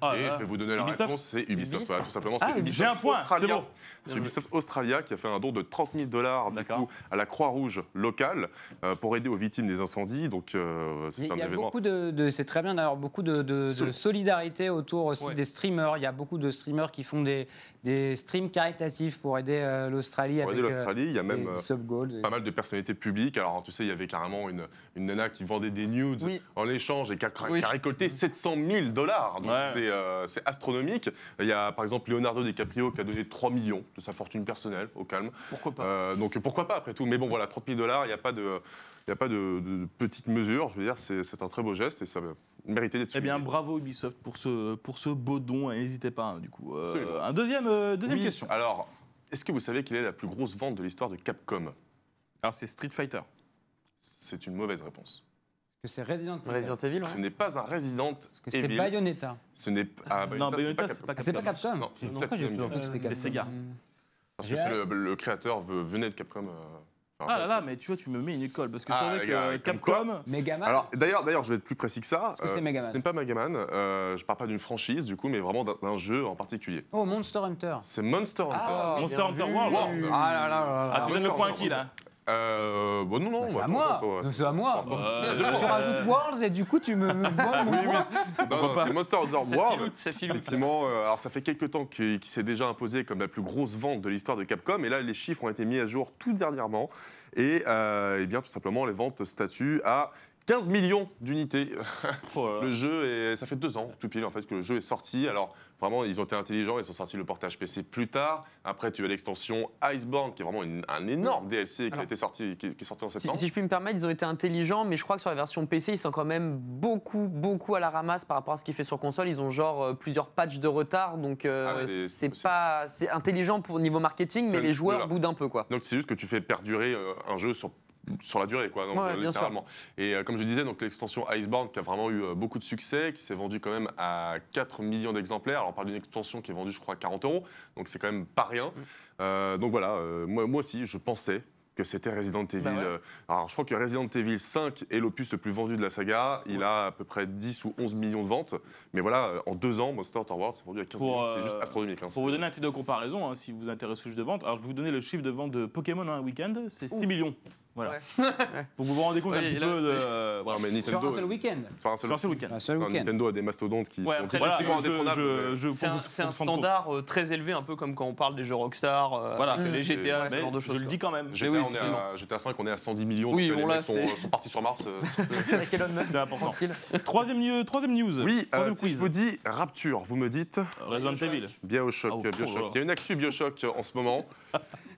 S1: Ah
S3: et je vais vous donner la
S1: Ubisoft
S3: réponse, c'est Ubisoft, voilà, tout simplement.
S5: Ah,
S3: c'est
S5: Ubisoft.
S1: J'ai un point, c'est
S3: Australia.
S1: bon.
S3: C'est Ubisoft Australia qui a fait un don de 30 000 dollars du
S1: D'accord.
S3: coup, à la Croix-Rouge locale euh, pour aider aux victimes des incendies. Donc, euh,
S2: Il
S3: c'est
S2: y
S3: un
S2: a
S3: événement.
S2: beaucoup de, de- c'est très bien d'avoir beaucoup de, de- de
S3: Sol-
S2: solidarité autour aussi
S4: Ouais.
S2: des streamers. Il y a beaucoup de streamers qui font des, des streams caritatifs pour aider euh, l'Australie
S3: Pour
S2: avec
S3: aider l'Australie, il y a même
S2: des
S3: euh, pas mal de personnalités publiques. Alors, tu sais, il y avait carrément une, une nana qui vendait des nudes
S5: Oui.
S3: en échange et qui a,
S4: Oui.
S3: qui a récolté 700 000 dollars. Donc,
S1: Ouais.
S3: c'est euh, c'est astronomique. Il y a par exemple Leonardo DiCaprio qui a donné 3 millions de sa fortune personnelle, au calme.
S4: Pourquoi pas
S3: Euh, donc, pourquoi pas après tout Mais bon, voilà, 30 000 dollars, il n'y a pas de. Il n'y a pas de, de petite mesure, je veux dire, c'est un très beau geste et ça méritait d'être
S1: Eh bien, bravo Ubisoft pour ce, pour ce beau don, et n'hésitez pas, hein, du coup. Euh, un deuxième, euh, deuxième
S3: Oui,
S1: question.
S3: Alors, est-ce que vous savez quelle est la plus grosse vente de l'histoire de Capcom?
S1: Alors, c'est Street Fighter.
S3: C'est une mauvaise réponse.
S2: que c'est Resident Evil?
S5: Resident Evil,
S3: Ce
S5: ouais.
S3: n'est pas un Resident
S2: Parce que c'est. Bayonetta.
S3: Ce n'est ah,
S1: non, Bayonetta, c'est pas
S2: Ah, c'est pas Capcom
S3: Non, c'est
S2: Capcom
S1: Sega.
S3: Parce que le, le créateur ve- venait de Capcom. euh,
S1: Ah là là, mais tu vois, tu me mets une école, parce que
S3: Ah,
S1: c'est vrai
S3: gars,
S1: que
S3: comme
S1: Capcom.
S2: Megaman
S3: Alors d'ailleurs, d'ailleurs, je vais être plus précis que ça.
S2: Est-ce que c'est Megaman
S3: Ce n'est pas Megaman. Euh, je parle pas d'une franchise du coup, mais vraiment d'un- d'un jeu en particulier.
S2: Oh, Monster Hunter.
S3: C'est Monster Hunter.
S5: Ah,
S1: Monster
S5: bien
S1: Hunter
S5: vu.
S1: World.
S3: Wow.
S2: Ah là là là
S1: Ah,
S2: là.
S1: tu donnes le
S3: Monster
S1: point à
S3: Hunter
S1: qui là?
S3: Euh, bon, non, non.
S2: Bah, c'est
S3: bah,
S2: à
S3: attends,
S2: moi. Non, C'est à moi.
S1: Euh,
S2: Tu rajoutes Worlds et du coup tu me, me mon
S3: Oui, oui. Non, non, c'est Monster Hunter
S4: Ça
S3: World.
S4: filoute, ça filoute.
S3: Effectivement, euh, alors ça fait quelques temps qu'il s'est déjà imposé comme la plus grosse vente de l'histoire de Capcom, et là les chiffres ont été mis à jour tout dernièrement, et, euh, eh bien tout simplement les ventes statuent à 15 millions d'unités.
S1: Oh.
S3: Le jeu, est, ça fait deux ans tout pile en fait que le jeu est sorti. Alors vraiment, ils ont été intelligents, ils ont sorti le portage PC plus tard. Après, tu as l'extension Iceborne, qui est vraiment une- un énorme DLC qui a été sorti, qui, qui est sorti en
S5: Si,
S3: septembre.
S5: si je puis me permettre, ils ont été intelligents, mais je crois que sur la version PC, ils sont quand même beaucoup, beaucoup à la ramasse par rapport à ce qu'ils fait sur console. Ils ont genre euh, plusieurs patchs de retard, donc euh,
S3: Ah, c'est-
S5: pas, c'est intelligent pour niveau marketing, mais les joueurs boudent un peu quoi.
S3: Donc c'est juste que tu fais perdurer euh, un jeu sur sur la durée, quoi, donc,
S5: Ouais,
S3: euh, littéralement. Et euh, comme je disais, donc l'extension Iceborne qui a vraiment eu euh, beaucoup de succès, qui s'est vendue quand même à 4 millions d'exemplaires. Alors on parle d'une extension qui est vendue, je crois, à 40 euros, donc c'est quand même pas rien.
S5: Mm.
S3: Euh, donc voilà, moi, moi aussi, je pensais que c'était Resident Evil.
S5: Bah ouais.
S3: alors je crois que Resident Evil 5 est l'opus le plus vendu de la saga. Il
S5: Ouais.
S3: a à peu près 10 ou 11 millions de ventes. Mais voilà, en deux ans, Monster Hunter World s'est vendu à 15
S1: Pour,
S3: millions. C'est juste astronomique. hein.
S1: Pour vous donner un titre de comparaison, hein, si vous vous intéressez au jeu de vente, alors je vais vous donner le chiffre de vente de Pokémon en un week-end, c'est 6 millions. Voilà. [laughs] Pour que vous vous rendez compte un petit
S4: là,
S1: peu de.
S4: c'est-
S1: euh, voilà.
S3: Mais
S2: Sur
S3: Nintendo,
S2: un seul week-end.
S3: sur un seul
S1: Sur week-end.
S3: Nintendo a des mastodontes qui
S4: Ouais,
S3: sont
S4: après,
S1: Voilà,
S3: difficilement
S1: je,
S3: indétrônables.
S1: je,
S3: mais-
S1: je,
S4: C'est un, standard euh, très élevé, un peu comme quand on parle des jeux Rockstar, euh,
S1: Voilà.
S4: les GTA, ce
S1: Mais
S4: genre de choses.
S1: je le dis quand même.
S3: GTA,
S4: oui,
S3: on est
S4: effectivement.
S3: à, GTA 5, on est à 100 millions.
S4: Oui,
S3: donc les mecs sont, partis sur Mars. euh. [laughs]
S1: C'est important. Troisième, news- troisième news.
S3: oui, si je vous dis Rapture, vous me dites
S1: Resident Evil.
S3: Bioshock.
S1: Oh,
S3: Bioshock. Il y a une actu Bioshock en ce moment. [laughs]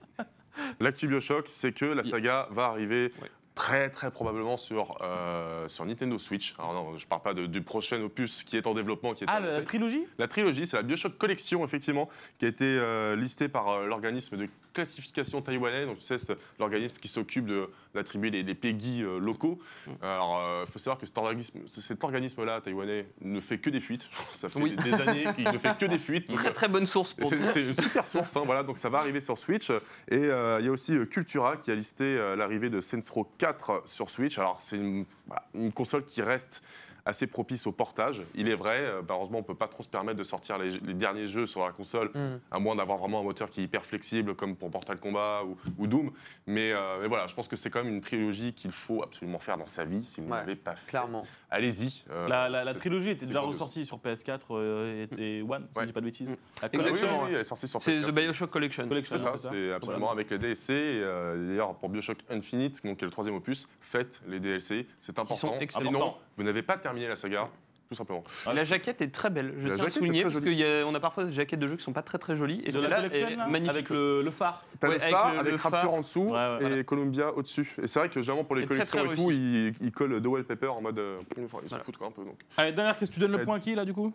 S3: L'actu Bioshock, c'est que la saga va arriver. Très très probablement sur, euh, sur Nintendo Switch. Alors non, je parle pas de- du prochain opus qui est en développement, qui est
S1: Ah, la trilogie?
S3: La trilogie, c'est la Bioshock Collection, effectivement, qui a été euh, listée par euh, l'organisme de classification taïwanais. Donc, tu sais, c'est l'organisme qui s'occupe d'attribuer les, les PEGI euh, locaux. Alors, il faut savoir que cet organisme- cet organisme-là, taïwanais, ne fait que des fuites. [laughs] Ça fait
S4: Oui.
S3: des années qu'il ne fait que des fuites. Donc,
S4: Très très bonne source pour
S3: c'est une super source, hein, voilà, donc ça va arriver sur Switch. Et euh, il y a aussi euh, Cultura qui a listé euh, l'arrivée de Saints Row 4 sur Switch. Alors c'est une, voilà, une console qui reste assez propice au portage. Il est vrai, euh, malheureusement, on peut pas trop se permettre de sortir les, les derniers jeux sur la console,
S5: Mm.
S3: à moins d'avoir vraiment un moteur qui est hyper flexible, comme pour Portal Combat ou, ou Doom. Mais, euh, mais voilà, je pense que c'est quand même une trilogie qu'il faut absolument faire dans sa vie, si vous ne
S5: Ouais,
S3: l'avez pas fait.
S5: Clairement.
S3: Allez-y. euh,
S1: La, la- la
S3: c'est-
S1: trilogie était
S3: c'est
S1: déjà ressortie sur PS4 euh, et, et One, si
S3: Ouais.
S1: je dis pas de bêtises.
S4: Mm.
S1: La
S3: Ah oui, oui,
S4: Exactement,
S3: oui, elle est sortie sur
S4: C'est
S3: PS4.
S4: The Bioshock Collection.
S1: Collection,
S3: C'est ça,
S1: c'est ça.
S3: c'est absolument
S1: Voilà.
S3: avec les DLC. euh, D'ailleurs, pour Bioshock Infinite, donc qui est le troisième opus, faites les DLC, c'est important.
S4: sont excellents.
S3: Sinon, vous n'avez pas terminé la saga, tout simplement.
S1: Ah,
S4: La jaquette est très belle. Je
S3: La
S4: tiens à souligner parce qu'on a, parfois des jaquettes de jeux qui sont pas très très jolies. Et celle-là est
S1: là,
S4: magnifique.
S1: avec le, le phare.
S3: T'as
S4: Ouais,
S3: le
S4: avec
S3: phare
S4: le-
S3: avec
S4: le
S3: Rapture
S4: phare.
S3: en dessous
S1: Ouais, ouais,
S3: et
S1: voilà.
S3: Columbia au-dessus. Et c'est vrai que généralement pour les
S4: très,
S3: collections
S4: très
S3: et tout, ils, ils collent deux wallpapers en mode. euh, ils s'en
S4: Voilà.
S3: foutent quoi, un peu. Donc.
S1: Allez, dernière question, tu donnes le point à qui là du coup?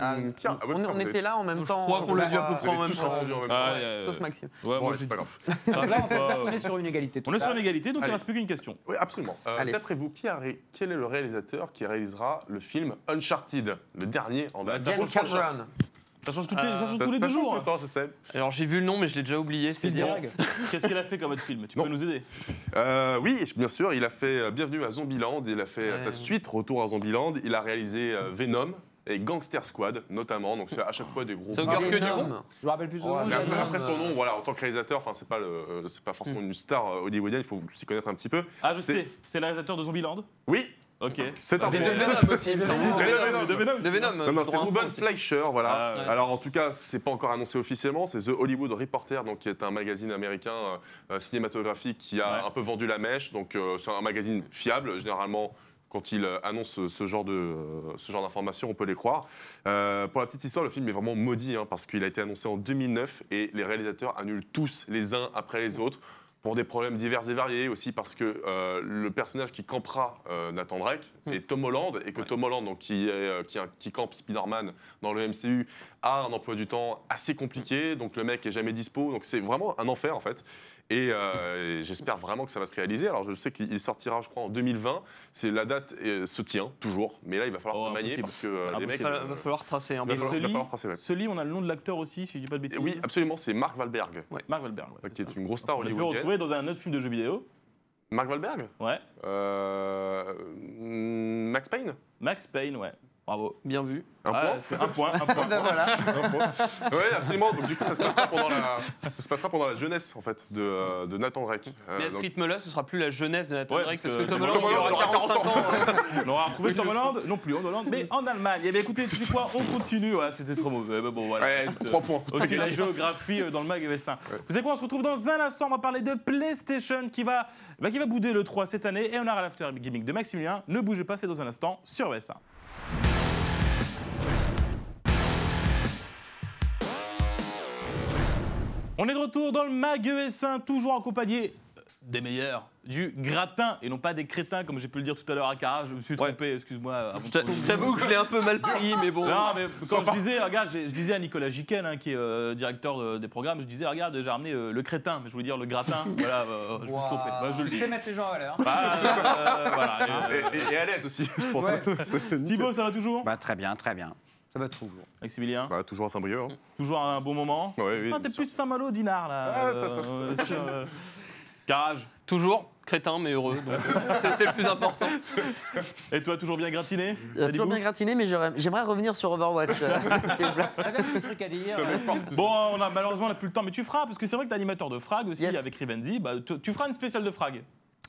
S5: Ah,
S3: tiens, ah ouais,
S5: on,
S3: avez-
S5: était là en même
S4: Je
S5: temps.
S4: crois qu'on l'a vu à peu près en même temps.
S5: ouais,
S1: euh,
S5: Sauf Maxime.
S1: Ouais,
S3: Bon,
S1: moi j'ai
S3: pas grave.
S2: Là, [laughs] on, est sur une égalité.
S1: On est sur une égalité, donc il ne reste plus qu'une question.
S3: Oui, absolument. Euh. D'après vous, qui a ré- quel est le réalisateur qui réalisera le film Uncharted, le dernier en date
S1: Bah,
S5: James Cameron.
S1: Ça change, toutes les-
S4: Euh,
S1: ça change
S3: Ça-
S1: tous les
S3: ça
S1: deux
S3: change
S1: jours.
S3: tout le temps, je sais.
S4: Alors j'ai vu le nom, mais je l'ai déjà oublié. C'est.
S2: Spielberg. [laughs]
S1: Qu'est-ce qu'il a fait comme autre film? Tu
S3: Non.
S1: peux nous aider
S3: Euh, oui, bien sûr, il a fait Bienvenue à Zombieland, il a fait
S4: Ouais.
S3: sa suite Retour à Zombieland, il a réalisé Venom et Gangster Squad notamment, donc c'est à chaque fois des gros.
S4: C'est que du
S5: Venom.
S2: Je me rappelle plus son nom.
S3: Mais après, son
S5: euh,
S3: nom, voilà, en tant que réalisateur, enfin c'est pas le, euh, c'est pas forcément une star euh, hollywoodienne, il faut s'y connaître un petit peu.
S1: Ah, je
S3: C'est-
S1: sais, c'est le réalisateur de Zombieland
S3: Oui,
S1: Ok.
S3: c'est un.
S5: Venom aussi.
S3: De Venom.
S1: De Venom.
S4: De Venom.
S3: Non, non, c'est
S4: un
S3: Ruben
S4: point aussi.
S3: Fleischer, voilà.
S1: Ah, ouais.
S3: Alors en tout cas, c'est pas encore annoncé officiellement, c'est The Hollywood Reporter, donc qui est un magazine américain euh, euh, cinématographique qui a
S1: Ouais.
S3: un peu vendu la mèche. Donc euh, c'est un magazine fiable, généralement. Quand il euh, annonce ce- genre de euh, ce genre d'informations, on peut les croire. Euh, pour la petite histoire, le film est vraiment maudit hein, parce qu'il a été annoncé en 2009 et les réalisateurs annulent tous les uns après les autres pour des problèmes divers et variés aussi parce que euh, le personnage qui campera euh, Nathan Drake est Tom Holland et que
S4: Ouais.
S3: Tom Holland donc qui, est, qui, qui campe Spider-Man dans le MCU a un emploi du temps assez compliqué donc le mec est jamais dispo donc c'est vraiment un enfer en fait et, euh, et j'espère vraiment que ça va se réaliser alors je sais qu'il sortira je crois en 2020 c'est la date euh, se tient toujours mais là il va falloir
S1: Oh,
S3: se manier parce que euh, les
S1: Impossible.
S3: mecs
S4: Il va, va falloir tracer
S3: il
S4: peu.
S3: va falloir- il va
S1: Sully-
S3: falloir tracer ouais.
S1: Ce livre, on a le nom de l'acteur aussi, si je dis pas de bêtises.
S3: oui absolument c'est Mark Wahlberg
S1: Mark Wahlberg. ouais,
S3: qui est une grosse star
S1: On l'a pu
S3: hollywoodienne
S1: retrouver dans un autre film de jeux vidéo.
S3: Mark Wahlberg?
S1: Ouais.
S3: Euh, Max Payne?
S1: Max Payne, ouais. Bravo.
S4: Bien vu.
S3: Un
S1: Ah,
S3: point
S1: c'est un point, un [laughs] point.
S5: Ben voilà.
S3: Oui, absolument. Donc, du coup, ça se passera pendant la, ça se passera pendant la jeunesse, en fait, de, euh, de Nathan Drake. Euh,
S4: Mais à ce
S3: donc-
S4: rythme-là, ce sera plus la jeunesse de Nathan
S1: Ouais,
S4: Drake
S1: parce
S4: parce que
S1: que
S4: Tom
S1: Tom
S4: Holland il aura 45 ans. hein.
S1: On aura retrouvé Tom Holland Non plus en Hollande, mais en Allemagne. Eh bien écoutez, tu sais quoi On continue. Ouais, c'était trop mauvais. Mais bon, voilà.
S3: Ouais,
S1: Écoute,
S3: 3 points.
S1: Aussi la géographie euh, dans le mag S1. Vous savez quoi On se retrouve dans un instant. On va parler de PlayStation qui va, bah, qui va bouder le 3 cette année. Et on aura l'after gimmick de Maximilien. Ne bougez pas, c'est dans un instant sur S1. On est de retour dans le mag ES1, toujours accompagné euh, des meilleurs, du gratin et non pas des crétins, comme j'ai pu le dire tout à l'heure à Cara. Je me suis trompé, excuse-moi. prendre-
S4: je t'avoue que je l'ai un peu mal pris, mais bon.
S1: non, mais quand je disais, regarde, je disais à Nicolas Giken, hein, qui est euh, directeur de- des programmes, je disais, regarde, j'ai ramené euh, le crétin, mais je voulais dire le gratin. [laughs] voilà, euh, je me suis trompé. Moi, je le
S2: Tu
S1: dis.
S2: sais mettre les gens à l'heure.
S1: Bah, euh, voilà, et,
S3: Et,
S1: euh,
S3: et- et à l'aise aussi, je pense.
S2: Ouais. [laughs]
S1: Thibaut, ça va toujours?
S2: Bah, très bien, très bien. Ça va toujours.
S1: Maximilien,
S3: Bah, toujours à Saint-Brieuc. hein.
S1: toujours un bon moment
S3: Ouais, oui,
S1: Ah, t'es
S3: bien
S1: plus Saint-Malo, Dinard, là.
S3: Ah, ça, ça,
S1: euh, sur, euh, [laughs] Garage.
S4: Toujours crétin, mais heureux. donc C'est c'est le plus important.
S1: Et toi, toujours bien gratiné? T'as dit
S5: toujours bien gratiné, mais j'aurais- j'aimerais revenir sur Overwatch. euh, [laughs] s'il vous plaît.
S2: Truc à dire.
S1: Bon, on a malheureusement on n'a plus le temps, mais tu feras, parce que c'est vrai que t'es animateur de Frag aussi
S5: Yes.
S1: avec Rivenzi. Bah, tu, tu feras une spéciale de Frag.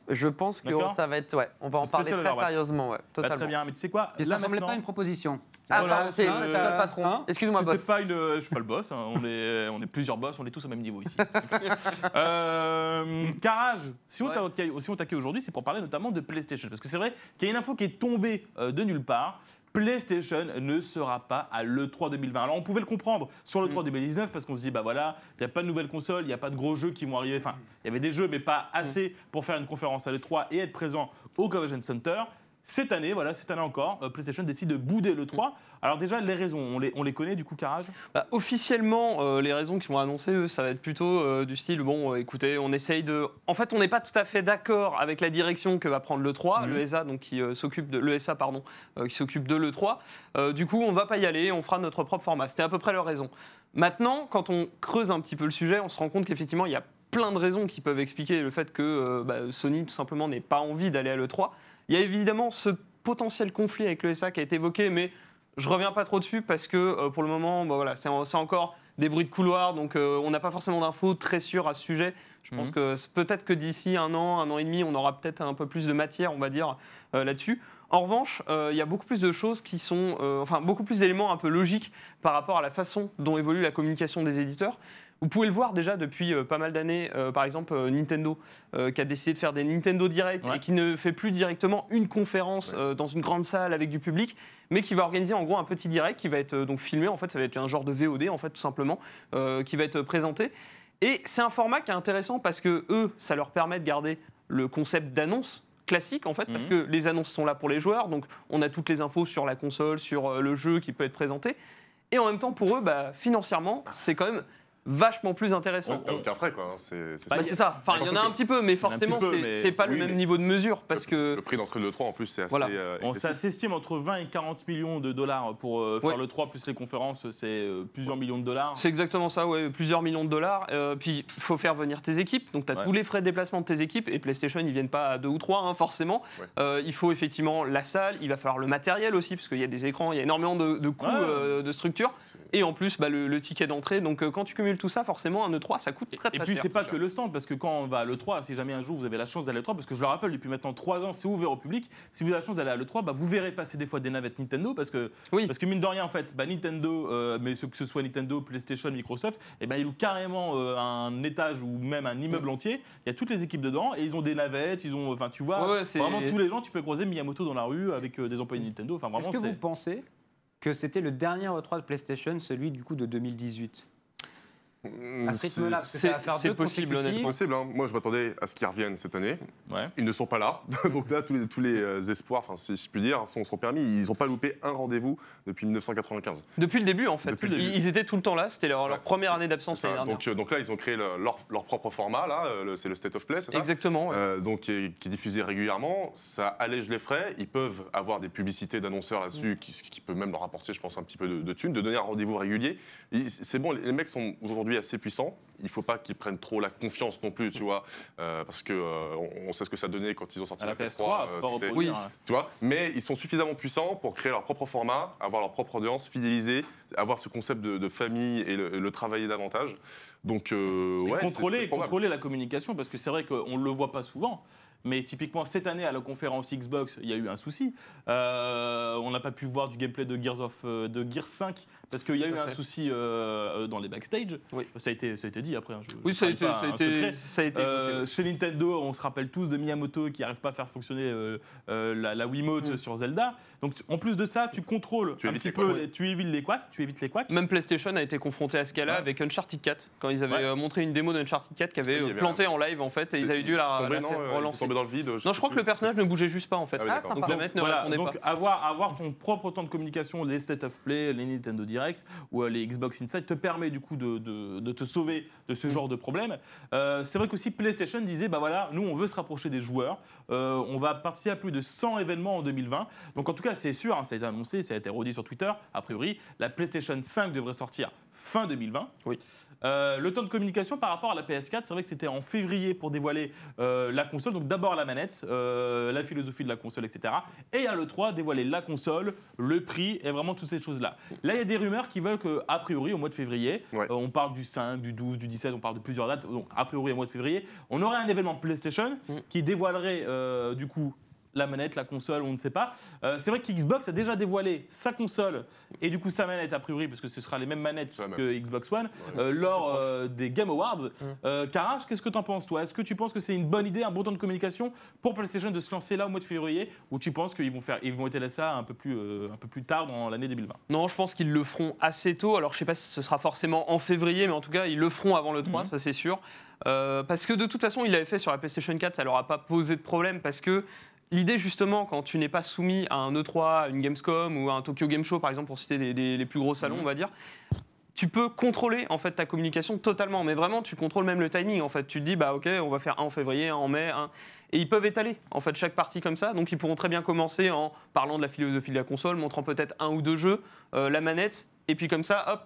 S5: Je pense que
S1: D'accord.
S5: ça va être. Ouais, on va en parler très
S1: Overwatch.
S5: sérieusement. Ouais,
S1: Bah,
S5: totalement.
S1: très bien, mais tu sais quoi
S2: Puis ça
S1: maintenant-
S2: pas une proposition.
S5: Ah,
S1: Voilà,
S5: pardon, c'est
S1: c'est,
S5: c'est
S1: euh,
S5: toi le patron.
S2: hein
S5: Excuse-moi,
S1: C'était
S5: boss.
S1: pas une. Je suis pas le boss, hein, on, est, on est plusieurs boss, on est tous au même niveau ici. [laughs] euh, Carrage, si on
S4: Ouais.
S1: t'a accueilli- si on t'accueille aujourd'hui, c'est pour parler notamment de PlayStation. Parce que c'est vrai qu'il y a une info qui est tombée euh, de nulle part. PlayStation ne sera pas à l'E3 2020. Alors on pouvait le comprendre sur l'E3 2019 parce qu'on se dit, bah voilà, il n'y a pas de nouvelles consoles, il n'y a pas de gros jeux qui vont arriver. Enfin, il y avait des jeux, mais pas assez pour faire une conférence à l'E3 et être présent au Convention Center. Cette année, voilà, cette année encore, euh, PlayStation décide de bouder l'E3. Alors déjà, les raisons, on les, on les connaît du coup, Carrage
S4: Bah, officiellement, euh, les raisons qui vont annoncer, eux, ça va être plutôt euh, du style bon, euh, écoutez, on essaye de. En fait, on n'est pas tout à fait d'accord avec la direction que va prendre le 3,
S1: Mhm.
S4: le ESA, donc qui s'occupe de l'ESA, pardon, qui s'occupe de le 3. Euh, du coup, on va pas y aller, on fera notre propre format. C'était à peu près leur raison. Maintenant, quand on creuse un petit peu le sujet, on se rend compte qu'effectivement, il y a plein de raisons qui peuvent expliquer le fait que bah, Sony tout simplement n'ait pas envie d'aller à l'E3. Il y a évidemment ce potentiel conflit avec le SA qui a été évoqué, mais je reviens pas trop dessus parce que euh, pour le moment, bah, voilà, c'est en- c'est encore des bruits de couloir, donc euh, on n'a pas forcément d'infos très sûres à ce sujet. Je pense
S1: Mhm.
S4: que peut-être que d'ici un an, un an et demi, on aura peut-être un peu plus de matière, on va dire, euh, là-dessus. En revanche, il y a beaucoup plus de choses qui sont, enfin beaucoup plus d'éléments un peu logiques par rapport à la façon dont évolue la communication des éditeurs. Vous pouvez le voir déjà depuis euh, pas mal d'années, euh, par exemple euh, Nintendo, qui a décidé de faire des Nintendo Direct
S1: Ouais.
S4: et qui ne fait plus directement une conférence
S3: Ouais.
S4: dans une grande salle avec du public, mais qui va organiser en gros un petit direct qui va être donc filmé. En fait, ça va être un genre de VOD en fait tout simplement, qui va être présenté. Et c'est un format qui est intéressant parce que eux, ça leur permet de garder le concept d'annonce classique en fait, parce
S1: Mhm.
S4: que les annonces sont là pour les joueurs, donc on a toutes les infos sur la console, sur le jeu qui peut être présenté. Et en même temps, pour eux, bah, financièrement, c'est quand même vachement plus intéressant.
S3: Ouais, T'as aucun frais, quoi. hein, C'est
S4: Bah, ça. Enfin, il y en a un petit peu, mais forcément, c'est pas le même
S3: mais-
S4: niveau de mesure parce que.
S3: Le prix d'entrée de l'E3, en plus, c'est assez.
S4: Voilà.
S3: euh,
S1: On, ça s'estime entre 20 et 40 millions de dollars pour euh, faire
S4: Ouais.
S1: le 3 plus les conférences, c'est euh, plusieurs millions de dollars.
S4: C'est exactement ça, ouais, plusieurs millions de dollars. Euh, puis il faut faire venir tes équipes, donc tu as
S1: Ouais.
S4: tous les frais de déplacement de tes équipes, et PlayStation, ils viennent pas à deux ou trois, hein, forcément.
S3: Ouais.
S4: Euh, il faut effectivement la salle, il va falloir le matériel aussi, parce qu'il y a des écrans, il y a énormément de, de coûts
S1: Ouais.
S4: euh, de structure, et en plus bah, le, le ticket d'entrée. Donc euh, quand tu cumules tout ça, forcément, un E3, ça coûte très
S1: Et
S4: très
S1: puis
S4: cher.
S1: c'est pas que le stand, parce que quand on va à l'E3, si jamais un jour vous avez la chance d'aller à l'E3, parce que je le rappelle, depuis maintenant 3 ans, c'est ouvert au public, si vous avez la chance d'aller à l'E3, bah, vous verrez passer des fois des navettes Nintendo, parce que,
S4: Oui.
S1: parce que mine de rien, en fait, bah, Nintendo, euh, mais que ce soit Nintendo, PlayStation, Microsoft, et ben ils louent carrément euh, un étage ou même un immeuble entier, il y a toutes les équipes dedans, et ils ont des navettes, ils ont, enfin tu vois,
S4: Ouais, ouais, c'est-
S1: vraiment tous les gens, tu peux croiser Miyamoto dans la rue avec euh, des employés de Nintendo, enfin
S2: Est-ce que vous pensez que c'était le dernier E3 de PlayStation, celui du coup de 2018
S3: Mm,
S2: À ce rythme-là, parce que
S4: c'est-
S2: ça va faire
S4: c'est
S2: deux
S4: possible,
S3: C'est possible. hein. Moi, je m'attendais à ce qu'ils reviennent cette année.
S1: Ouais.
S3: Ils ne sont pas là. [laughs] Donc là, tous les, tous les euh, espoirs, enfin, si je puis dire, sont, sont permis. Ils n'ont pas loupé un rendez-vous depuis 1995.
S4: Depuis le début, en fait.
S3: Depuis le début.
S4: Ils, ils étaient tout le temps là, c'était leur, leur
S3: Ouais,
S4: première année d'absence
S3: c'est
S4: l'année
S3: ça.
S4: dernière.
S3: donc, euh, donc là, ils ont créé le- leur, leur propre format, là, euh, c'est le State of Play, c'est ça
S4: Exactement. ouais.
S3: Euh, donc, qui est, qui est diffusé régulièrement, ça allège les frais. Ils peuvent avoir des publicités d'annonceurs là-dessus, qui, ce qui peut même leur apporter, je pense, un petit peu de, de thunes, de donner un rendez-vous régulier. C'est bon, les mecs sont aujourd'hui assez puissants. Il ne faut pas qu'ils prennent trop la confiance non plus, tu vois, euh, parce que euh, on, on sait ce que ça donnait quand ils ont sorti
S1: À la PS3,
S3: euh,
S1: faut pas
S3: c'était-
S1: reproduire, hein.
S3: tu vois, mais ils sont suffisamment puissants pour créer leur propre format, avoir leur propre audience, fidéliser, avoir ce concept de, de famille et le, le travailler davantage. Donc, euh, ouais,
S1: contrôler, contrôler la communication, parce que c'est vrai qu'on ne le voit pas souvent. Mais typiquement, cette année, à la conférence Xbox, il y a eu un souci. Euh, on n'a pas pu voir du gameplay de Gears, of, euh, de Gears 5 parce qu'il y a eu un souci euh, dans les backstage.
S4: Oui.
S1: Ça, a été, ça a été dit après. hein, je-
S4: Oui,
S1: je
S4: ça a été, ça a été,
S1: secret.
S4: ça a été
S1: Euh, chez Nintendo, on se rappelle tous de Miyamoto qui n'arrive pas à faire fonctionner euh, euh, la, la Wiimote
S4: Mm.
S1: sur Zelda. Donc, en plus de ça, tu contrôles
S3: Tu
S1: un
S3: évites
S1: petit
S3: les
S1: peu, les- tu évites les couacs, tu évites les couacs.
S4: Même PlayStation a été confronté à ce cas-là
S1: Ouais.
S4: avec Uncharted 4, quand ils avaient
S1: Ouais.
S4: euh, montré une démo d'Uncharted 4 qui avait
S3: Oui,
S4: euh, planté en live en fait, et ils avaient dû la,
S3: Tombé,
S4: la
S3: non, euh,
S4: relancer.
S3: dans le vide.
S4: Non, je crois que le personnage ne bougeait juste pas en fait.
S3: Ah.
S4: Donc ne répondait pas.
S1: avoir ton propre temps de communication, les State of Play, les Nintendo Ou euh, les Xbox Inside te permet du coup de, te sauver de ce genre de problème. Euh, c'est vrai qu'aussi PlayStation disait bah voilà, nous on veut se rapprocher des joueurs, Euh, on va participer à plus de 100 événements en 2020. Donc en tout cas c'est sûr, hein, ça a été annoncé, ça a été redit sur Twitter. A priori, la PlayStation 5 devrait sortir fin 2020.
S4: Oui.
S1: Euh, le temps de communication par rapport à la PS4, c'est vrai que c'était en février pour dévoiler euh, la console. Donc d'abord la manette, euh, la philosophie de la console, etc. Et à l'E3, dévoiler la console, le prix et vraiment toutes ces choses-là. Là, il y a des rumeurs qui veulent qu'a priori, au mois de février,
S3: Ouais.
S1: on parle du 5, du 12, du 17, on parle de plusieurs dates. Donc a priori, au mois de février, on aurait un événement PlayStation
S4: Mm.
S1: qui dévoilerait du coup la manette, la console, on ne sait pas. Euh, c'est vrai qu'Xbox a déjà dévoilé sa console et du coup sa manette a priori, parce que ce sera les mêmes manettes
S3: C'est la même.
S1: que Xbox One,
S3: Ouais.
S1: euh, lors euh, des Game Awards. Euh, Karash, qu'est-ce que tu en penses toi? Est-ce que tu penses que c'est une bonne idée, un bon temps de communication pour PlayStation de se lancer là au mois de février? Ou tu penses qu'ils vont faire, ils vont étaler ça un peu plus, euh, un peu plus tard dans l'année 2020
S4: Non, je pense qu'ils le feront assez tôt. Alors, je sais pas si ce sera forcément en février, mais en tout cas, ils le feront avant le 3,
S1: Mhm.
S4: ça c'est sûr. Euh, parce que de toute façon, il l'avait fait sur la PlayStation 4, ça leur a pas posé de problème parce que l'idée justement, quand tu n'es pas soumis à un E3, à une Gamescom ou à un Tokyo Game Show, par exemple, pour citer des- des- les plus gros salons,
S1: Mhm.
S4: on va dire. Tu peux contrôler en fait ta communication totalement, mais vraiment tu contrôles même le timing en fait. Tu te dis bah ok on va faire un en février, un en mai, un et ils peuvent étaler en fait chaque partie comme ça. Donc ils pourront très bien commencer en parlant de la philosophie de la console, montrant peut-être un ou deux jeux, euh, la manette, et puis comme ça, hop,